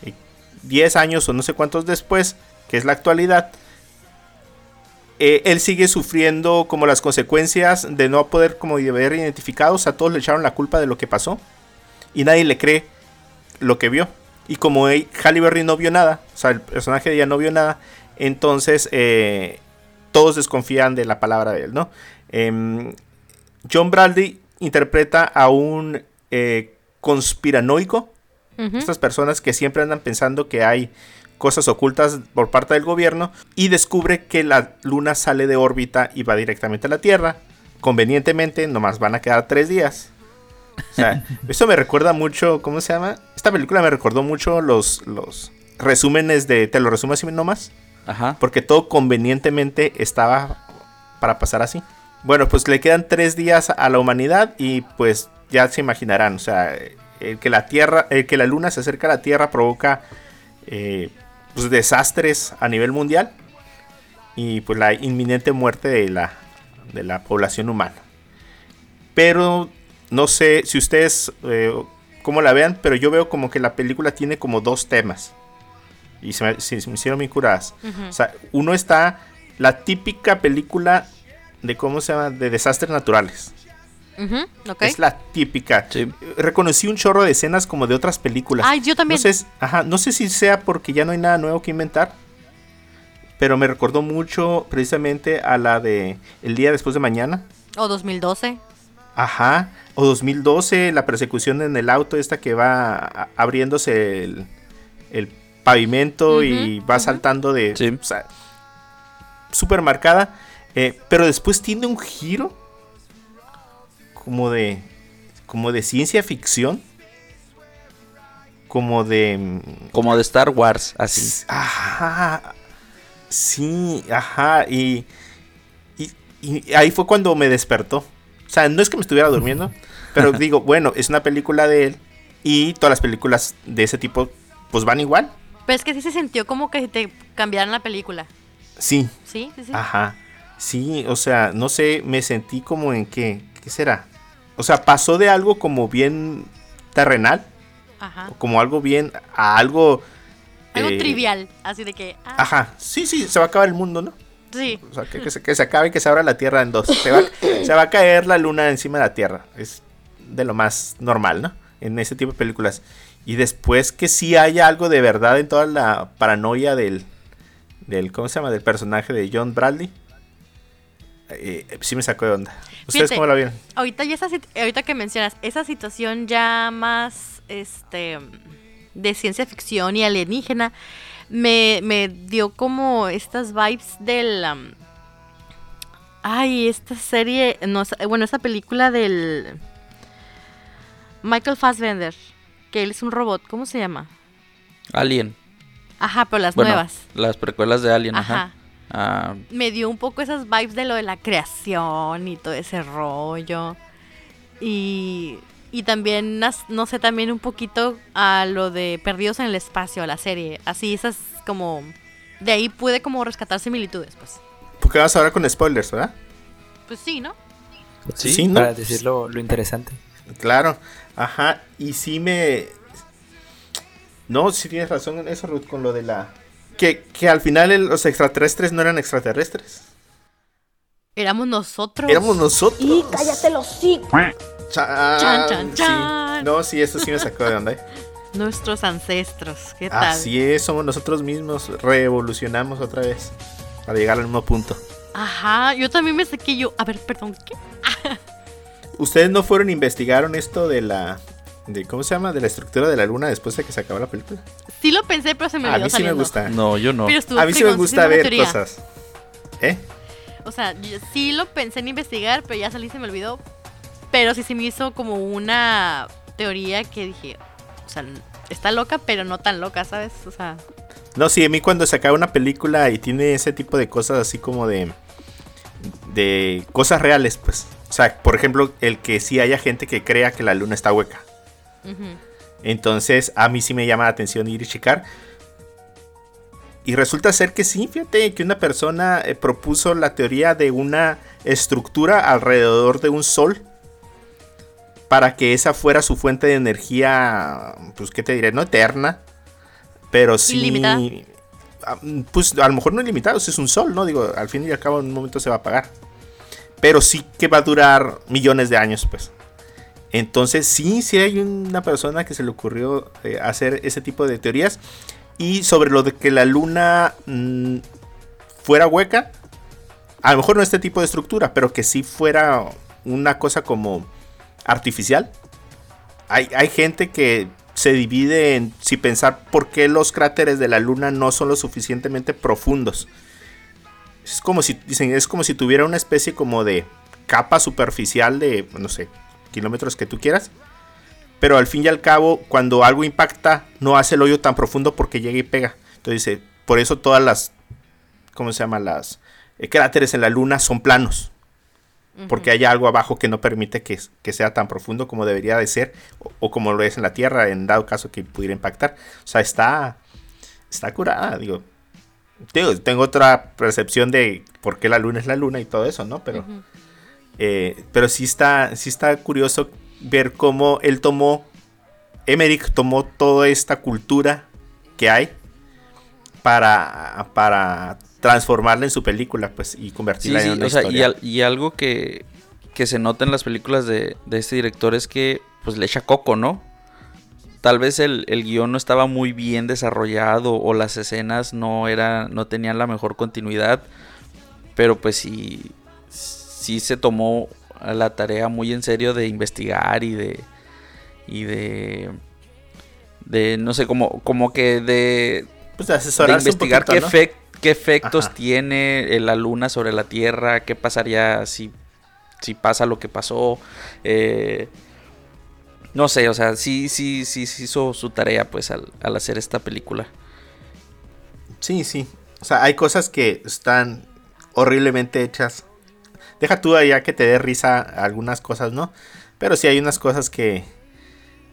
Eh, Diez años o no sé cuántos después, que es la actualidad, eh, él sigue sufriendo como las consecuencias de no poder como de haber identificados. A todos le echaron la culpa de lo que pasó. Y nadie le cree lo que vio. Y como Berry no vio nada, o sea, el personaje de ella no vio nada, entonces eh, todos desconfían de la palabra de él, ¿no? Em, John Bradley interpreta a un eh, conspiranoico. Estas personas que siempre andan pensando que hay cosas ocultas por parte del gobierno y descubre que la luna sale de órbita y va directamente a la Tierra. Convenientemente, nomás van a quedar tres días. O sea, esto me recuerda mucho, ¿cómo se llama? Esta película me recordó mucho los, los resúmenes de, te lo resumo así nomás, Ajá. porque todo convenientemente estaba para pasar así. Bueno, pues le quedan tres días a la humanidad y pues ya se imaginarán, o sea, el que la Tierra, el que la Luna se acerca a la Tierra provoca eh, pues, desastres a nivel mundial y pues la inminente muerte de la, de la población humana. Pero no sé si ustedes eh, cómo la vean, pero yo veo como que la película tiene como dos temas. Y se me, se me hicieron muy curadas. O sea, uno está la típica película de cómo se llama, de desastres naturales. Es la típica. Sí. Reconocí un chorro de escenas como de otras películas. Ay, yo también. No sé, ajá, no sé si sea porque ya no hay nada nuevo que inventar. Pero me recordó mucho precisamente a la de El día después de mañana. O 2012. Ajá. O 2012, la persecución en el auto, esta que va abriéndose el, el pavimento y va saltando de... Sí. o sea, súper marcada. eh, pero después tiene un giro como de... Como de ciencia ficción. Como de... mm, Como de Star Wars, así. Ajá. Sí, ajá. Y, y, y ahí fue cuando me despertó. O sea, no es que me estuviera durmiendo, pero digo, bueno, es una película de él y todas las películas de ese tipo pues van igual. Pero es que sí se sintió como que te cambiaran la película. Sí, Sí, sí, sí. ajá. Sí, o sea, no sé, me sentí como en qué, ¿qué será? O sea, pasó de algo como bien terrenal, Ajá. como algo bien a algo... Algo eh, trivial. Así de que. ah, Ajá, sí, sí, se va a acabar el mundo, ¿no? Sí. O sea, que, que se, que se acabe y que se abra la Tierra en dos. Se va, se va a caer la luna encima de la Tierra. Es de lo más normal, ¿no? En ese tipo de películas. Y después que sí haya algo de verdad en toda la paranoia del, del ¿cómo se llama? Del personaje de John Bradley. Eh, sí me sacó de onda. ¿Ustedes Fíjate, cómo la vieron? Ahorita, ya esa, ahorita que mencionas esa situación ya más este de ciencia ficción y alienígena, me, me dio como estas vibes del... am, ay, esta serie, no, bueno, esa película del Michael Fassbender, que él es un robot, ¿cómo se llama? Alien. Ajá, pero las Bueno, nuevas. las precuelas de Alien, ajá. Ajá. Ah, me dio un poco esas vibes de lo de la creación y todo ese rollo. Y, y también, no sé, también un poquito a lo de Perdidos en el Espacio, la serie. Así, esas como... De ahí pude como rescatar similitudes, pues. Porque vas ahora con spoilers, ¿verdad? Pues sí, ¿no? sí, ¿no? Para decir lo, lo interesante. Claro, ajá, y sí me... No, sí tienes razón en eso, Ruth, con lo de la... Que, que al final el- los extraterrestres no eran extraterrestres. Éramos nosotros. Éramos nosotros. Y cállate los sí. Chan, Chan, chan, sí. chan. No, sí, eso sí me sacó de onda. ¿eh? Nuestros ancestros. ¿Qué tal? Así es, somos nosotros mismos. Revolucionamos otra vez. Para llegar al mismo punto. Ajá, yo también me saqué yo. A ver, perdón, ¿qué? ¿Ustedes no fueron e investigaron esto de la... De, ¿Cómo se llama? De la estructura de la luna después de que se acabó la película. Sí lo pensé, pero se me A olvidó mí sí me saliendo. gusta. no, yo no. Pero A mí sí me gusta ver teoría. cosas. ¿Eh? O sea, yo sí lo pensé en investigar, pero ya salí y se me olvidó. Pero sí se me hizo como una teoría que dije, o sea, está loca, pero no tan loca, ¿sabes? O sea, No, sí, a mí cuando se acaba una película y tiene ese tipo de cosas así como de. de cosas reales, pues. O sea, por ejemplo, el que sí haya gente que crea que la luna está hueca. Entonces, a mí sí me llama la atención ir y checar. Y resulta ser que sí, fíjate, que una persona eh, propuso la teoría de una estructura alrededor de un sol. Para que esa fuera su fuente de energía, pues, ¿qué te diré? No eterna, pero sí... Ilimitada. ah, Pues a lo mejor no ilimitado, es un sol, ¿no? Digo, al fin y al cabo en un momento se va a apagar. Pero sí que va a durar millones de años, pues. Entonces sí, sí hay una persona que se le ocurrió eh, hacer ese tipo de teorías. Y sobre lo de que la luna mm, fuera hueca. A lo mejor no este tipo de estructura, pero que sí fuera una cosa como artificial. Hay, hay gente que se divide en si pensar por qué los cráteres de la luna no son lo suficientemente profundos. Es como si dicen, es como si tuviera una especie como de capa superficial de no sé, kilómetros que tú quieras. Pero al fin y al cabo, cuando algo impacta, no hace el hoyo tan profundo porque llega y pega. Entonces por eso todas las ¿cómo se llama? Las eh, cráteres en la luna son planos porque hay algo abajo que no permite que, sea tan profundo como debería de ser o, como lo es en la Tierra en dado caso que pudiera impactar. O sea, está, está curada, digo. Tengo, otra percepción de por qué la luna es la luna y todo eso, ¿no? Pero, eh, pero sí, está, sí está curioso ver cómo él tomó, Emmerich tomó toda esta cultura que hay para, para transformarla en su película, pues, y convertirla en una historia. y, algo que, se nota en las películas de, este director es que, pues, le echa coco, ¿no? Tal vez el, el, guion no estaba muy bien desarrollado o las escenas no, era, no tenían la mejor continuidad, pero pues sí, sí se tomó la tarea muy en serio de investigar y de... Y de de no sé como como que de pues de, investigar qué, efecto qué efectos tiene eh, la luna sobre la Tierra, qué pasaría si, si pasa lo que pasó. Eh, no sé, o sea, sí, sí, sí, sí hizo su tarea pues al, hacer esta película. Sí, sí. O sea, hay cosas que están horriblemente hechas. Deja tú allá que te dé risa algunas cosas, ¿no? Pero sí hay unas cosas que.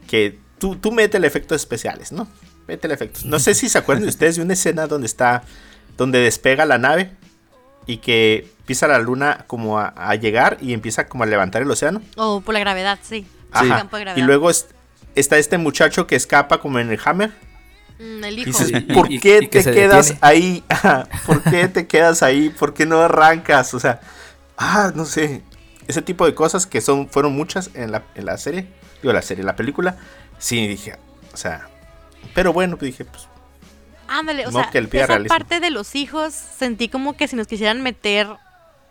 que tú, tú mete el efectos especiales, ¿no? Mete el efecto. No sé si se acuerdan ustedes de una escena donde está donde despega la nave y que empieza la luna como a, llegar y empieza como a levantar el océano. O por la gravedad, sí. Y luego está este muchacho que escapa como en el Hammer. Mm, el hijo. dices, ¿por qué te quedas ahí? ¿Por qué te quedas ahí? ¿Por qué no arrancas? O sea, ah, no sé. Ese tipo de cosas que son fueron muchas en la, en la serie. Digo, la serie, la película. Sí, dije, o sea. Pero bueno, pues dije, pues Ándale, o sea, esa parte de los hijos sentí como que si nos quisieran meter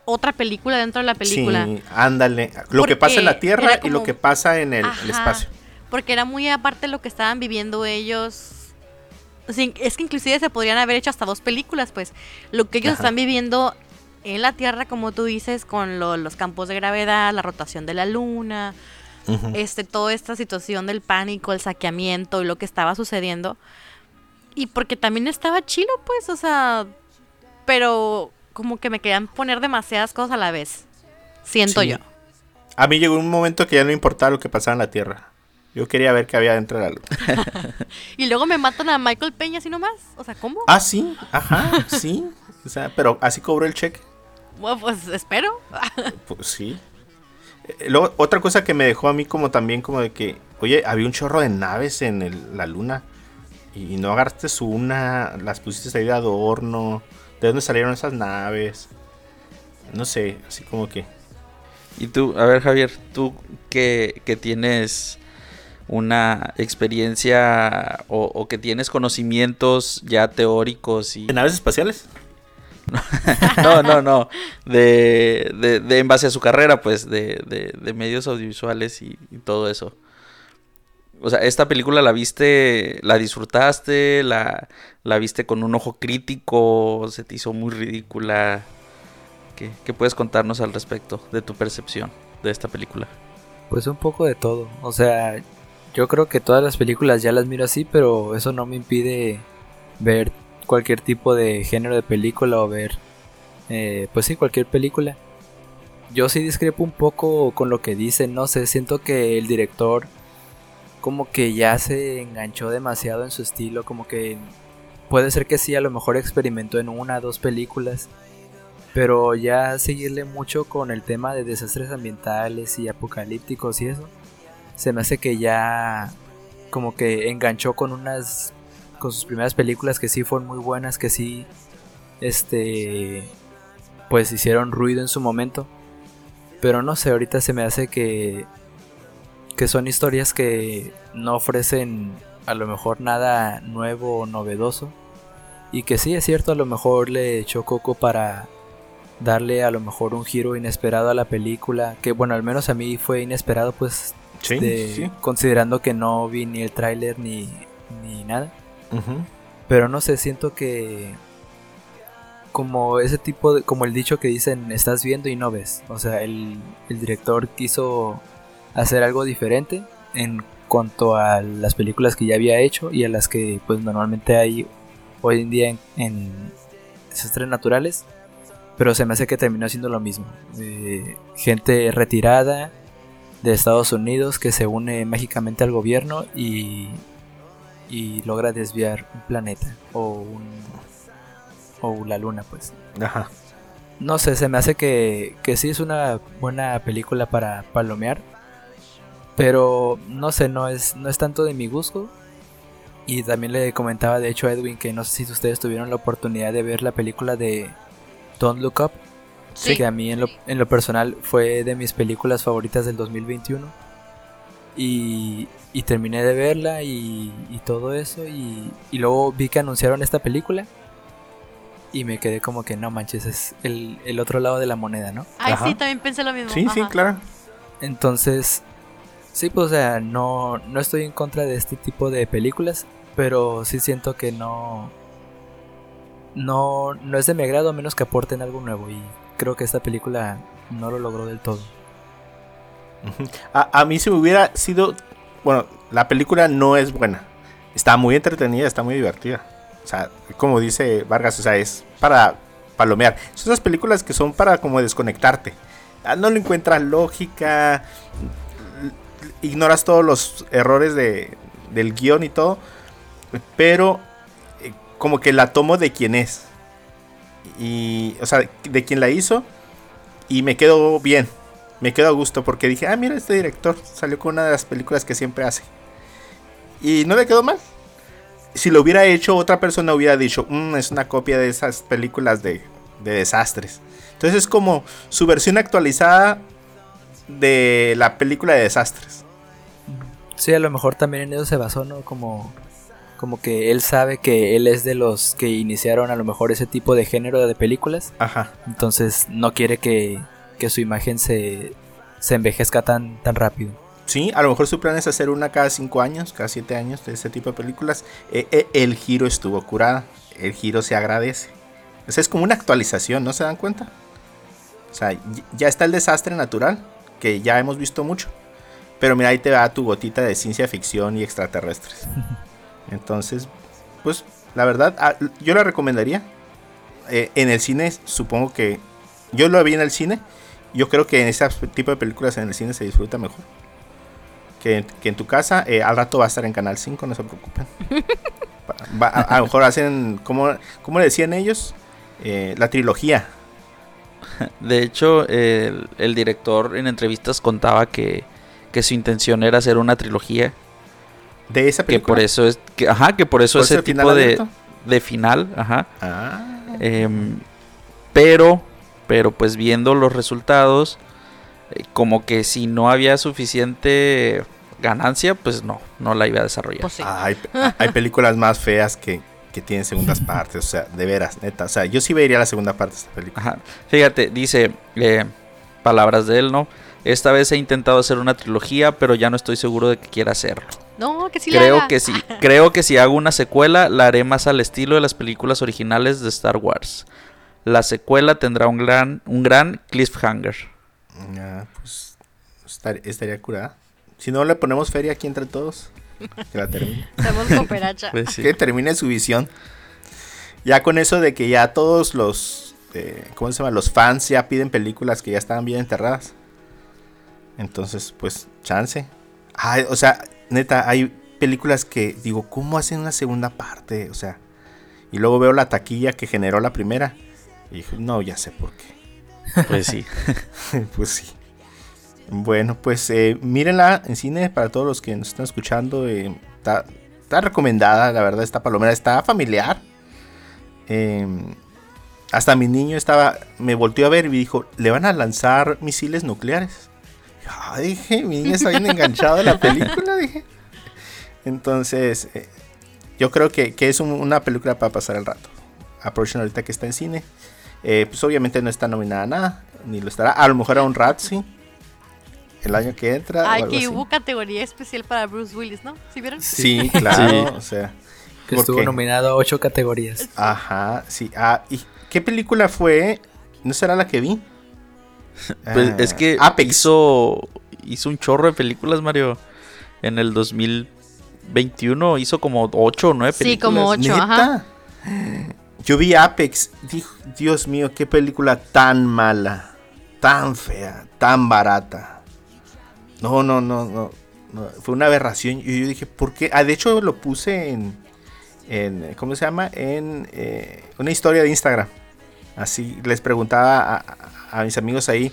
otra película dentro de la película. Sí, ándale. Lo que pasa en la Tierra y lo que pasa en el, espacio. Porque era muy aparte lo que estaban viviendo ellos. es que inclusive se podrían haber hecho hasta dos películas, pues. Lo que ellos están viviendo en la Tierra, como tú dices, con los campos de gravedad, la rotación de la Luna, este, toda esta situación del pánico, el saqueamiento y lo que estaba sucediendo y porque también estaba chilo, pues, o sea, pero como que me querían poner demasiadas cosas a la vez. Siento yo. A mí llegó un momento que ya no importaba lo que pasaba en la Tierra. Yo quería ver qué había dentro de la luna. y luego me matan a Michael Peña así nomás. O sea, ¿cómo? Ah, sí, ajá, sí. O sea, pero así cobró el cheque. Bueno, pues espero. pues sí. Eh, luego, otra cosa que me dejó a mí como también como de que, oye, había un chorro de naves en la luna y no agarraste una, las pusiste ahí de adorno. ¿De dónde salieron esas naves? No sé, así como que. Y tú, a ver Javier, tú que, que tienes una experiencia o, que tienes conocimientos ya teóricos y... ¿De naves espaciales? no, no, no. De, de, de, en base a su carrera, pues, de, de, de medios audiovisuales y todo eso. O sea, esta película la viste, la disfrutaste, la, la viste con un ojo crítico, se te hizo muy ridícula. ¿Qué, ¿Qué, puedes contarnos al respecto de tu percepción de esta película? Pues un poco de todo. O sea, yo creo que todas las películas ya las miro así, pero eso no me impide ver cualquier tipo de género de película o ver, eh, pues sí, cualquier película. Yo sí discrepo un poco con lo que dicen, no sé, siento que el director como que ya se enganchó demasiado en su estilo, como que puede ser que sí, a lo mejor experimentó en una, dos películas, pero ya seguirle mucho con el tema de desastres ambientales y apocalípticos y eso, se me hace que ya como que enganchó con unas, con sus primeras películas que sí fueron muy buenas, que sí, este, pues hicieron ruido en su momento, pero no sé, ahorita se me hace que que son historias que no ofrecen a lo mejor nada nuevo o novedoso. Y que sí es cierto, a lo mejor le echó coco para darle a lo mejor un giro inesperado a la película. Que bueno, al menos a mí fue inesperado, pues Sí, de- sí. considerando que no vi ni el tráiler ni, ni nada. Pero no sé, siento que como ese tipo de, como el dicho que dicen, estás viendo y no ves. O sea, el, el director quiso hacer algo diferente en cuanto a las películas que ya había hecho y a las que pues normalmente hay hoy en día en, en desastres naturales. Pero se me hace que terminó haciendo lo mismo. Eh, gente retirada de Estados Unidos que se une mágicamente al gobierno y, y logra desviar un planeta o un o la luna pues Ajá. no sé se me hace que, que sí es una buena película para palomear pero no sé no es no es tanto de mi gusto y también le comentaba de hecho a Edwin que no sé si ustedes tuvieron la oportunidad de ver la película de Don't Look Up Sí. que a mí en lo, en lo personal fue de mis películas favoritas del 2021. Y, y terminé de verla y, y todo eso. Y, y luego vi que anunciaron esta película. Y me quedé como que no manches, es el, el otro lado de la moneda, ¿no? Ay, Ajá. sí, también pensé lo mismo. Sí, sí, claro. Entonces, sí, pues o sea, no, no estoy en contra de este tipo de películas. Pero sí siento que no. No, no es de mi agrado a menos que aporten algo nuevo. Y creo que esta película no lo logró del todo. A, a mí si me hubiera sido... Bueno, la película no es buena. Está muy entretenida, está muy divertida. O sea, como dice Vargas, o sea, es para palomear. Son esas películas que son para como desconectarte. Ah, No le encuentras lógica. Ignoras todos los errores de, del guion y todo. Pero eh, como que la tomo de quien es. Y, o sea, de quien la hizo. Y me quedo bien. Me quedo a gusto porque dije, ah, mira, este director salió con una de las películas que siempre hace. Y no le quedó mal. Si lo hubiera hecho otra persona hubiera dicho, "Mm, es una copia de esas películas de, de desastres. Entonces es como su versión actualizada de la película de desastres. Sí, a lo mejor también en eso se basó, ¿no? Como, como que él sabe que él es de los que iniciaron a lo mejor ese tipo de género de películas. Ajá. Entonces no quiere que, que su imagen se, se envejezca tan, tan rápido. Sí, a lo mejor su plan es hacer una cada cinco años, cada siete años de ese tipo de películas. Eh, eh, el giro estuvo curada. El giro se agradece. O sea, es como una actualización, ¿no se dan cuenta? O sea, ya está el desastre natural, que ya hemos visto mucho. Pero mira, ahí te va tu gotita de ciencia ficción y extraterrestres. Entonces, pues, la verdad, ah, yo la recomendaría. Eh, en el cine, supongo que. Yo lo vi en el cine. Yo creo que en ese tipo de películas en el cine se disfruta mejor. Que, que en tu casa, eh, al rato va a estar en Canal 5, no se preocupen. Va- a, a lo mejor hacen, como ¿cómo le decían ellos? Eh, la trilogía. De hecho, el, el director en entrevistas contaba que, que su intención era hacer una trilogía. De esa Que película. por eso es. Que, ajá, que por eso ¿Por ese final tipo de, de final. Ajá. Ah, Em, pero, pero pues viendo los resultados, eh, como que si no había suficiente ganancia, pues no, no la iba a desarrollar. Pues sí. hay, hay películas más feas que, que tienen segundas partes. O sea, de veras, neta. O sea, yo sí vería la segunda parte de esta película. Ajá. Fíjate, dice, eh, palabras de él, ¿no? Esta vez he intentado hacer una trilogía, pero ya no estoy seguro de que quiera hacerlo. No, que sí le Creo haga. que si, creo que si hago una secuela, la haré más al estilo de las películas originales de Star Wars. La secuela tendrá un gran, un gran cliffhanger. Ah, pues estar- estaría curada. Si no, le ponemos feria aquí entre todos. Que la termine. Hacemos cooperacha. Pues sí. Que termine su visión. Ya con eso de que ya todos los. eh, ¿Cómo se llama? Los fans ya piden películas que ya estaban bien enterradas. Entonces, pues, chance. Ay, o sea, neta, hay películas que digo, ¿cómo hacen una segunda parte? O sea, y luego veo la taquilla que generó la primera. Y dije, no, ya sé por qué. Pues sí. pues sí. Bueno, pues eh, mírenla en cine para todos los que nos están escuchando. eh, está, está recomendada, la verdad, esta palomera está familiar. Eh, hasta mi niño estaba, me volteó a ver y me dijo, le van a lanzar misiles nucleares. Ah, dije, mi niño está bien enganchado de la película, dije. Entonces, eh, yo creo que, que es un- una película para pasar el rato. Aprovechen ahorita que está en cine. Eh, pues obviamente no está nominada a nada, ni lo estará. A lo mejor a un rat, sí. el año que entra. Ay, que así. hubo categoría especial para Bruce Willis, ¿no? ¿Sí vieron? Sí, claro. Sí. O sea. Que ¿por estuvo qué? nominado a ocho categorías. Ajá, sí. Ah, ¿y qué película fue? ¿No será la que vi? Pues Ah, es que Apex. hizo hizo un chorro de películas, Mario. En el 2021 hizo como 8 o 9 Sí, películas. como ocho, ajá. Yo vi Apex. Dijo, Dios mío, qué película tan mala, tan fea, tan barata. No, no, no, no. no, Fue una aberración. Y yo dije, ¿por qué? Ah, de hecho lo puse en, en ¿cómo se llama? En eh, una historia de Instagram. Así les preguntaba a, a- a mis amigos ahí,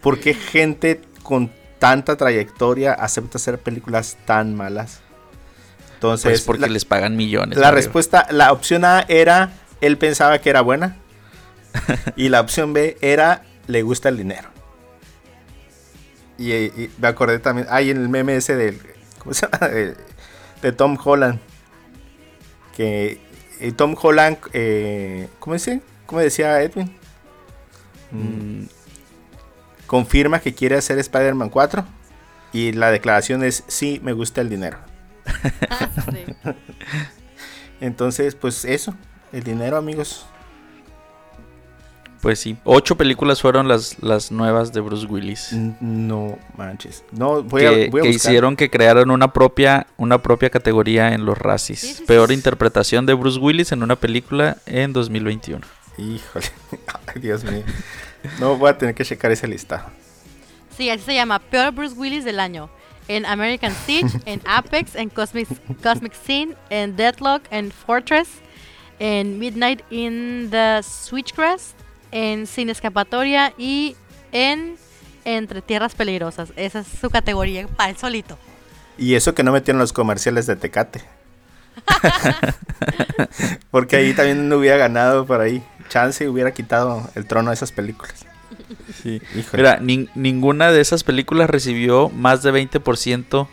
¿por qué gente con tanta trayectoria acepta hacer películas tan malas? Entonces, Pues porque la- les pagan millones. la respuesta, la opción A era, él pensaba que era buena. y la opción B era, le gusta el dinero. Y, y me acordé también, hay en el meme ese del, ¿cómo se llama? De, de Tom Holland. Que Tom Holland, eh, ¿cómo dice? ¿Cómo decía Edwin? Mm, confirma que quiere hacer Spider-Man 4. Y la declaración es, sí, me gusta el dinero. Sí. Entonces, pues eso, el dinero, amigos. Pues sí, ocho películas fueron las, las nuevas de Bruce Willis. No manches. No, voy que, a, voy a que buscar. hicieron que crearon una propia, una propia categoría en los sí. Peor interpretación de Bruce Willis en una película en 2021. Híjole, ay, Dios mío. No, voy a tener que checar ese listado. Sí, así se llama. Peor Bruce Willis del año. En American Siege, en Apex, en Cosmic, Cosmic Scene, en Deadlock, en Fortress, en Midnight in the Switchgrass, en Sin Escapatoria y en Entre Tierras Peligrosas. Esa es su categoría para él solito. Y eso que no metieron los comerciales de Tecate. Porque ahí también no hubiera ganado por ahí. Chance hubiera quitado el trono de esas películas. Sí. Híjole. Mira, nin- ninguna de esas películas recibió más de 20%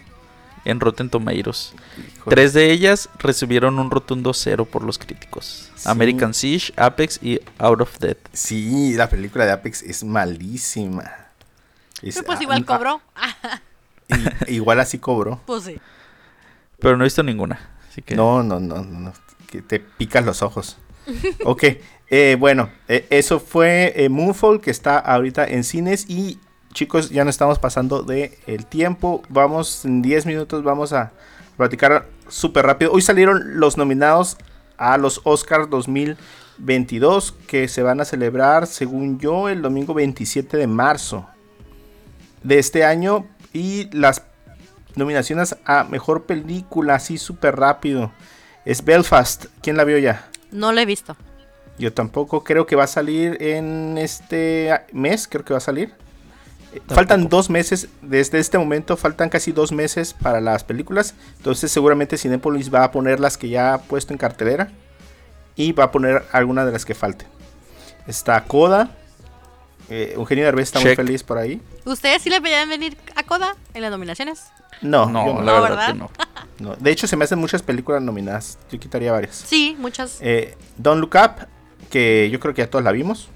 en Rotten Tomatoes. híjole. Tres de ellas recibieron un rotundo cero por los críticos. Sí. American Siege, Apex y Out of Death. Sí, la película de Apex es malísima. Es- pues igual ah, cobró. y- igual así cobró. Pues sí. Pero no he visto ninguna. Así que no, no, no, no, que te picas los ojos. Ok, eh, bueno, eh, eso fue eh, Moonfall que está ahorita en cines y chicos, ya no estamos pasando de el tiempo. Vamos, en 10 minutos vamos a platicar súper rápido. Hoy salieron los nominados a los Oscars 2022 que se van a celebrar, según yo, el domingo 27 de marzo de este año y las nominaciones a mejor película, así súper rápido. Es Belfast. ¿Quién la vio ya? No lo he visto. Yo tampoco. Creo que va a salir en este mes. Creo que va a salir. Eh, Faltan dos meses. Desde este momento faltan casi dos meses para las películas. Entonces seguramente Cinepolis va a poner las que ya ha puesto en cartelera. Y va a poner alguna de las que falten. Está Coda. Eh, Eugenio Derbez está muy feliz por ahí. ¿Ustedes sí le veían venir a Coda en las nominaciones? No, no, la verdad ¿verdad? que no. No. De hecho, se me hacen muchas películas nominadas. Yo quitaría varias. Sí, muchas. Eh, Don't Look Up, que yo creo que ya todos la vimos.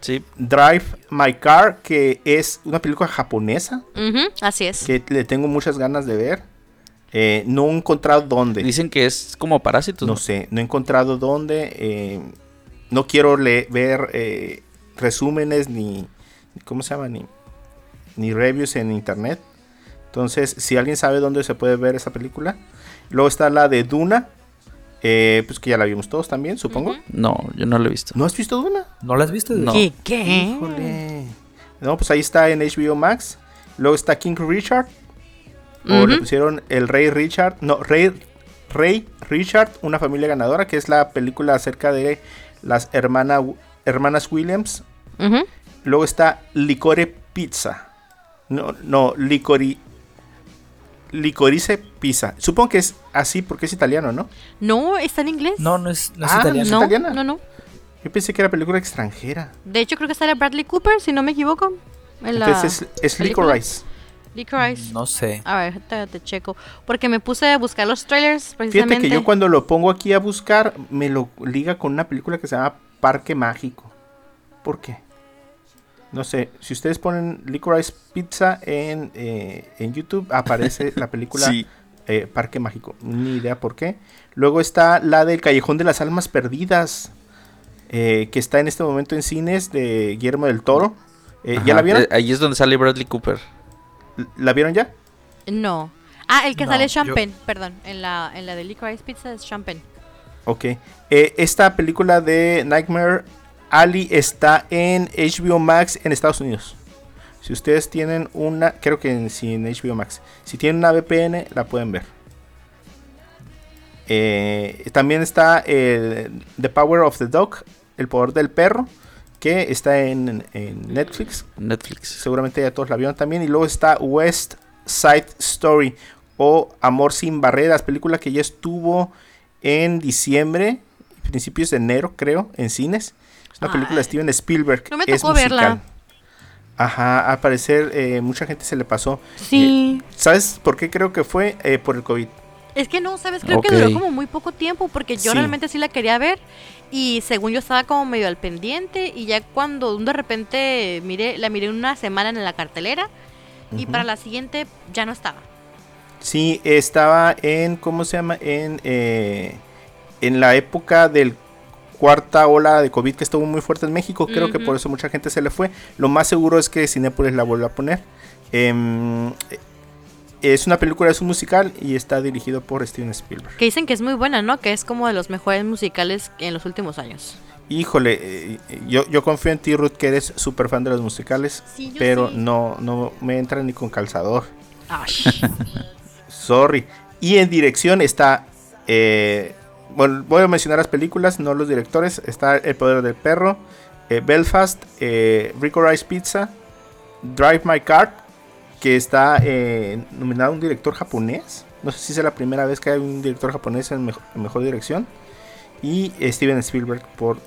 Sí, Drive My Car, que es una película japonesa así es. que le tengo muchas ganas de ver. Eh, no he encontrado dónde. dicen que es como parásitos. No ¿no? sé, no he encontrado dónde. eh, no quiero ver eh, resúmenes ni, ¿cómo se llama? Ni, ni reviews en internet. Entonces, si alguien sabe dónde se puede ver esa película. Luego está la de Duna, eh, pues que ya la vimos todos también, supongo. No, yo no lo he visto. ¿No has visto Duna? ¿No la has visto? No. ¿Qué? ¿Qué? Híjole. No, pues ahí está en HBO Max. Luego está King Richard. O le pusieron El Rey Richard. No, Rey, Rey Richard, una familia ganadora, que es la película acerca de las hermana, hermanas Williams. Luego está Licore Pizza. No, no, Licori. Licorice Pizza. Supongo que es así porque es italiano, ¿no? No, está en inglés. No, no es, no es Ah, italiano. ¿es no, italiana? no, no. Yo pensé que era película extranjera. De hecho, creo que sale Bradley Cooper, si no me equivoco. En la Entonces es. Licorice. Licorice. No sé. A ver, te, te checo. Porque me puse a buscar los trailers precisamente. Fíjate que yo cuando lo pongo aquí a buscar, me lo liga con una película que se llama Parque Mágico. ¿Por qué? No sé, si ustedes ponen Licorice Pizza en, eh, en YouTube, aparece la película Sí. eh, Parque Mágico. Ni idea por qué. Luego está la del Callejón de las Almas Perdidas, eh, que está en este momento en cines de Guillermo del Toro. Eh, ¿Ya la vieron? eh, ahí es donde sale Bradley Cooper. ¿La vieron ya? No. Ah, el que No, sale yo- Champagne, perdón. En la, en la de Licorice Pizza es Champagne. Ok. Eh, esta película de Nightmare Alley está en HBO Max en Estados Unidos. Si ustedes tienen una, creo que en, sí, en HBO Max. Si tienen una VPN, la pueden ver. Eh, también está el The Power of the Dog, El Poder del Perro, que está en, en Netflix. Netflix. Seguramente ya todos la vieron también. Y luego está West Side Story o Amor sin Barreras, película que ya estuvo en diciembre, principios de enero, creo, en cines. Es una película de. Steven Spielberg. No me es tocó verla. musical. Ajá, al parecer eh, mucha gente se le pasó. Sí. ¿Sabes por qué creo que fue? Eh, por el COVID. Es que no, ¿sabes? Creo que duró como muy poco tiempo porque yo Sí. realmente sí la quería ver y según yo estaba como medio al pendiente y ya cuando de repente miré, la miré una semana en la cartelera y para la siguiente ya no estaba. Sí, estaba en, ¿cómo se llama? En, eh, en la época del cuarta ola de COVID que estuvo muy fuerte en México. Creo que por eso mucha gente se le fue. Lo más seguro es que Cinépolis la vuelva a poner. Em, es una película, es un musical y está dirigido por Steven Spielberg. Que dicen que es muy buena, ¿no? Que es como de los mejores musicales en los últimos años. Híjole, eh, yo, yo confío en ti, Ruth, que eres súper fan de los musicales, Sí, pero sí. no, no me entra ni con calzador. Ay. Sorry. Y en dirección está. eh, voy a mencionar las películas, no los directores. Está El Poder del Perro, eh, Belfast, eh, Rico Rice Pizza, Drive My Car, que está eh, nominado a un director japonés. No sé si es la primera vez que hay un director japonés en, mejo- en mejor dirección. Y eh, Steven Spielberg por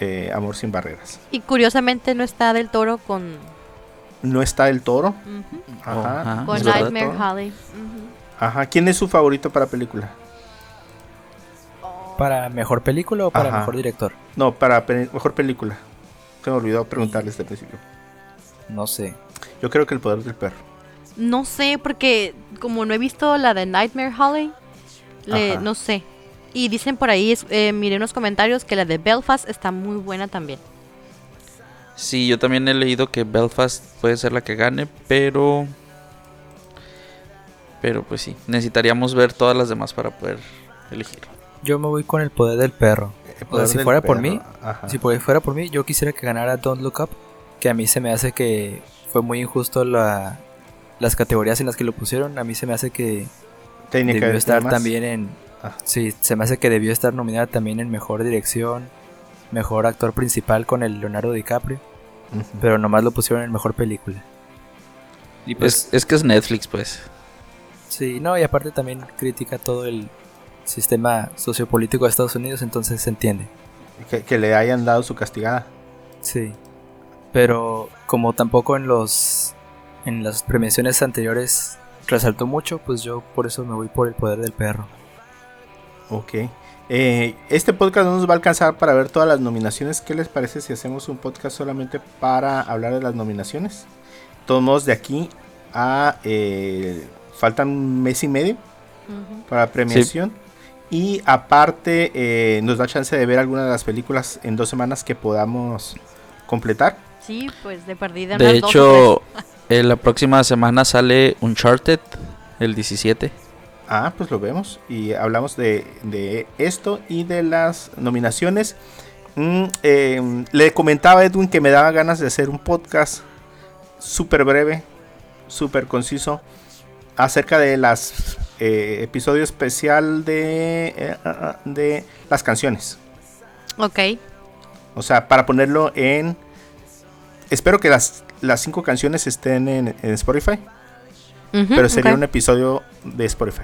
eh, Amor sin Barreras. y curiosamente no está del toro con, No está el toro. ujú, Ajá. Ajá. con ¿es verdad, Nightmare? Alley. Ujú. Ajá. ¿Quién es su favorito para película? ¿Para mejor película o para Ajá. mejor director? No, para pe- mejor película. Se me olvidó preguntarles desde el principio. No sé. Yo creo que el poder del perro. No sé, porque como no he visto la de Nightmare le- Ajá. no sé. Y dicen por ahí, eh, miré unos comentarios que la de Belfast está muy buena también. Sí, yo también he leído que Belfast puede ser la que gane, pero... Pero pues sí, necesitaríamos ver todas las demás para poder elegir. Yo me voy con el poder del perro. O sea, si del fuera por mí, ajá. si por- fuera por mí, yo quisiera que ganara Don't Look Up, que a mí se me hace que fue muy injusto la, las categorías en las que lo pusieron. A mí se me hace que Tenía debió estar más. también en... Ajá. Sí, se me hace que debió estar nominada también en mejor dirección, mejor actor principal con el Leonardo DiCaprio, pero nomás lo pusieron en mejor película. Y pues, Es, es que es Netflix, pues. sí, no, y aparte también critica todo el sistema sociopolítico de Estados Unidos, entonces se entiende. que, que le hayan dado su castigada. Sí. Pero como tampoco en los en las premiaciones anteriores resaltó mucho, pues yo por eso me voy por el poder del perro. Ok. Eh, este podcast no nos va a alcanzar para ver todas las nominaciones. ¿Qué les parece si hacemos un podcast solamente para hablar de las nominaciones? De Todos modos, de aquí a... eh, faltan un mes y medio Ujú. para premiación. Y aparte eh, nos da chance de ver algunas de las películas en dos semanas que podamos completar. Sí, pues de perdida. De hecho, eh, la próxima semana sale Uncharted, el 17. Ah, pues lo vemos. Y hablamos de, de esto y de las nominaciones. Mm, eh, le comentaba a Edwin que me daba ganas de hacer un podcast súper breve, súper conciso, acerca de las eh, episodio especial de, eh, ah, ah, de las canciones. Ok. O sea, para ponerlo en... Espero que las, las cinco canciones estén en, en Spotify, pero sería un episodio de Spotify.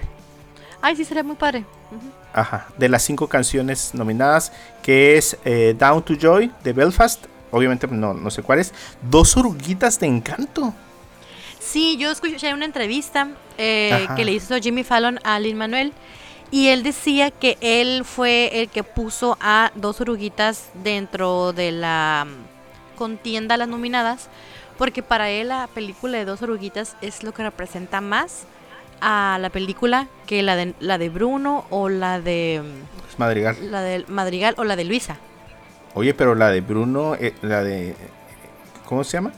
Ay, sí, sería muy padre. Ajá, de las cinco canciones nominadas, que es eh, Down to Joy de Belfast, obviamente no, no sé cuál es, Dos oruguitas de encanto. Sí, yo escuché una entrevista eh, que le hizo Jimmy Fallon a Lin Manuel y él decía que él fue el que puso a dos oruguitas dentro de la contienda a las nominadas, porque para él la película de Dos Oruguitas es lo que representa más a la película que la de, la de Bruno o la de Es Madrigal. la del Madrigal o la de Luisa. Oye, pero la de Bruno, eh, la de... ¿Cómo se llama?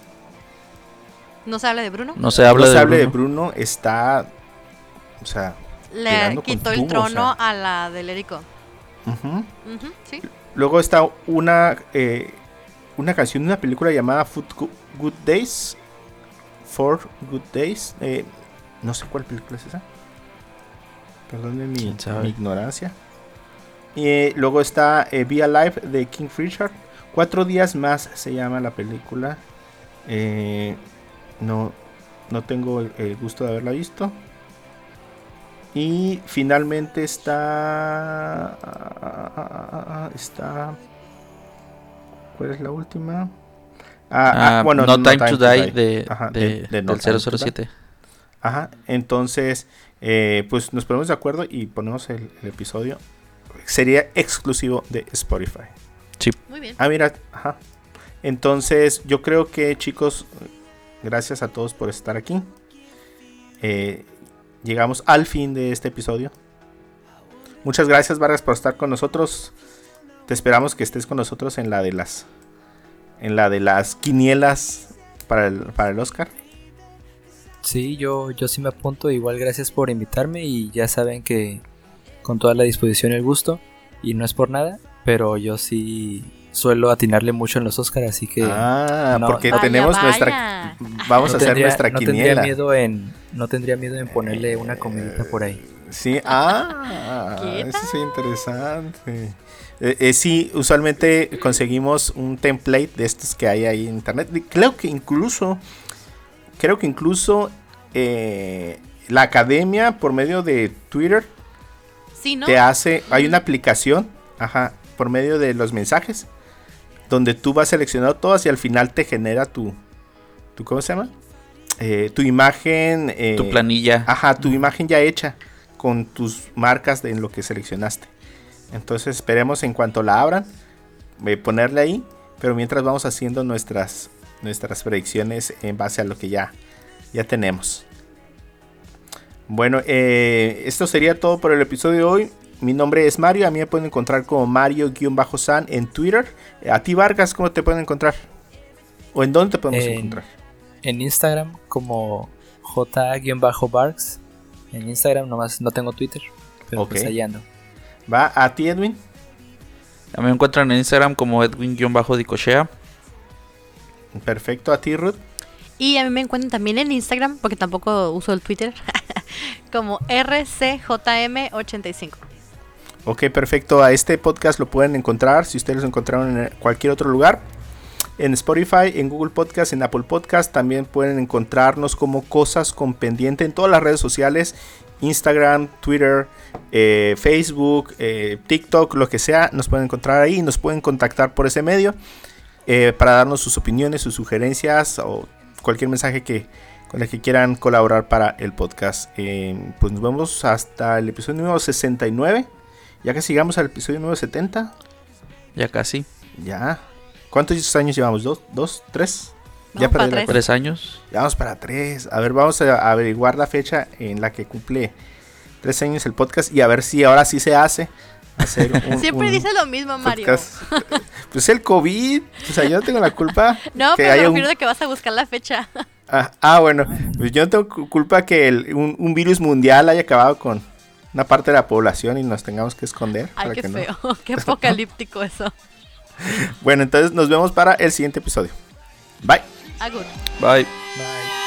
¿No se habla de Bruno? No se habla No se de, hable de Bruno. Bruno, está... O sea... Le quitó el tubo, o trono sea. a la del Erico. sí. Luego está una, eh, una canción de una película llamada Food Go- Good Days. For Good Days. eh, no sé cuál película es esa. Perdón mi, mi ignorancia. Y eh, luego está eh, Be Alive de King Richard. Cuatro días más se llama la película. Eh, no, no tengo el, gusto de haberla visto. Y finalmente está. Está. ¿Cuál es la última? Ah, ah, Ah, bueno, No, Time, to Die, de, Ajá, de- de- de No del Time to Die. 007. Ajá, entonces, eh, pues nos ponemos de acuerdo y ponemos el, el episodio. Sería exclusivo de Spotify. Muy bien. Ah, mira, ajá. Entonces, yo creo que chicos, gracias a todos por estar aquí. Eh, llegamos al fin de este episodio. Muchas gracias, Vargas, por estar con nosotros. Te esperamos que estés con nosotros en la de las en la de las quinielas para el, para el Oscar. Sí, yo, yo sí me apunto. Igual gracias por invitarme y ya saben que con toda la disposición y el gusto. Y no es por nada, pero yo sí suelo atinarle mucho en los Oscars, así que Ah, no, porque Vaya, tenemos vaya. nuestra vamos no a hacer tendría- nuestra no tendría quiniela. miedo en no tendría miedo en ponerle una comidita por ahí. Sí, ah, ¿Qué eso es interesante. Eh, eh, sí, usualmente conseguimos un template de estos que hay ahí en internet. Creo que incluso, creo que incluso eh, la academia por medio de Twitter Sí, ¿no? te hace, hay una aplicación, ajá, por medio de los mensajes, donde tú vas seleccionando todas y al final te genera tu, tu ¿cómo se llama? Eh, tu imagen. eh, Tu planilla. Ajá, tu imagen ya hecha con tus marcas de en lo que seleccionaste. Entonces esperemos en cuanto la abran, eh, ponerle ahí, pero mientras vamos haciendo nuestras, nuestras predicciones en base a lo que ya, ya tenemos. Bueno, eh, esto sería todo por el episodio de hoy. Mi nombre es Mario, a mí me pueden encontrar como Mario-San en Twitter. A ti Vargas, ¿cómo te pueden encontrar? ¿O en dónde te podemos En- encontrar? En Instagram como J-Barks. En Instagram nomás no tengo Twitter, pero Ok. pues ando. ¿Va a ti Edwin? A mí me encuentran en Instagram como Edwin-Dicochea. Perfecto, a ti Ruth. Y a mí me encuentran también en Instagram, porque tampoco uso el Twitter, como RCJM85. Ok, perfecto. A este podcast lo pueden encontrar si ustedes lo encontraron en cualquier otro lugar. En Spotify, en Google Podcast, en Apple Podcast. También pueden encontrarnos como cosas con pendiente en todas las redes sociales. Instagram, Twitter, eh, Facebook, eh, TikTok, lo que sea. Nos pueden encontrar ahí. Nos pueden contactar por ese medio. eh, para darnos sus opiniones, sus sugerencias o cualquier mensaje que con el que quieran colaborar para el podcast. Pues nos vemos hasta el episodio número 69. Ya que sigamos al episodio número 70. Ya casi. Ya. ¿Cuántos años llevamos? ¿Dos? ¿Dos? ¿Tres? No, ya para perdí la tres. Tres años. Ya vamos para tres. A ver, vamos a averiguar la fecha en la que cumple tres años el podcast y a ver si ahora sí se hace. Hacer un- Siempre un dice lo mismo, Mario. podcast. Pues el COVID. O sea, yo no tengo la culpa. No, que pero me haya un- refiero de que vas a buscar la fecha. Ah, ah, bueno, pues yo no tengo cu- culpa que el- un, un virus mundial haya acabado con una parte de la población y nos tengamos que esconder. Ay, para qué que no. feo. Qué apocalíptico eso. Bueno, entonces nos vemos para el siguiente episodio. Bye. Agur. Bye. Bye.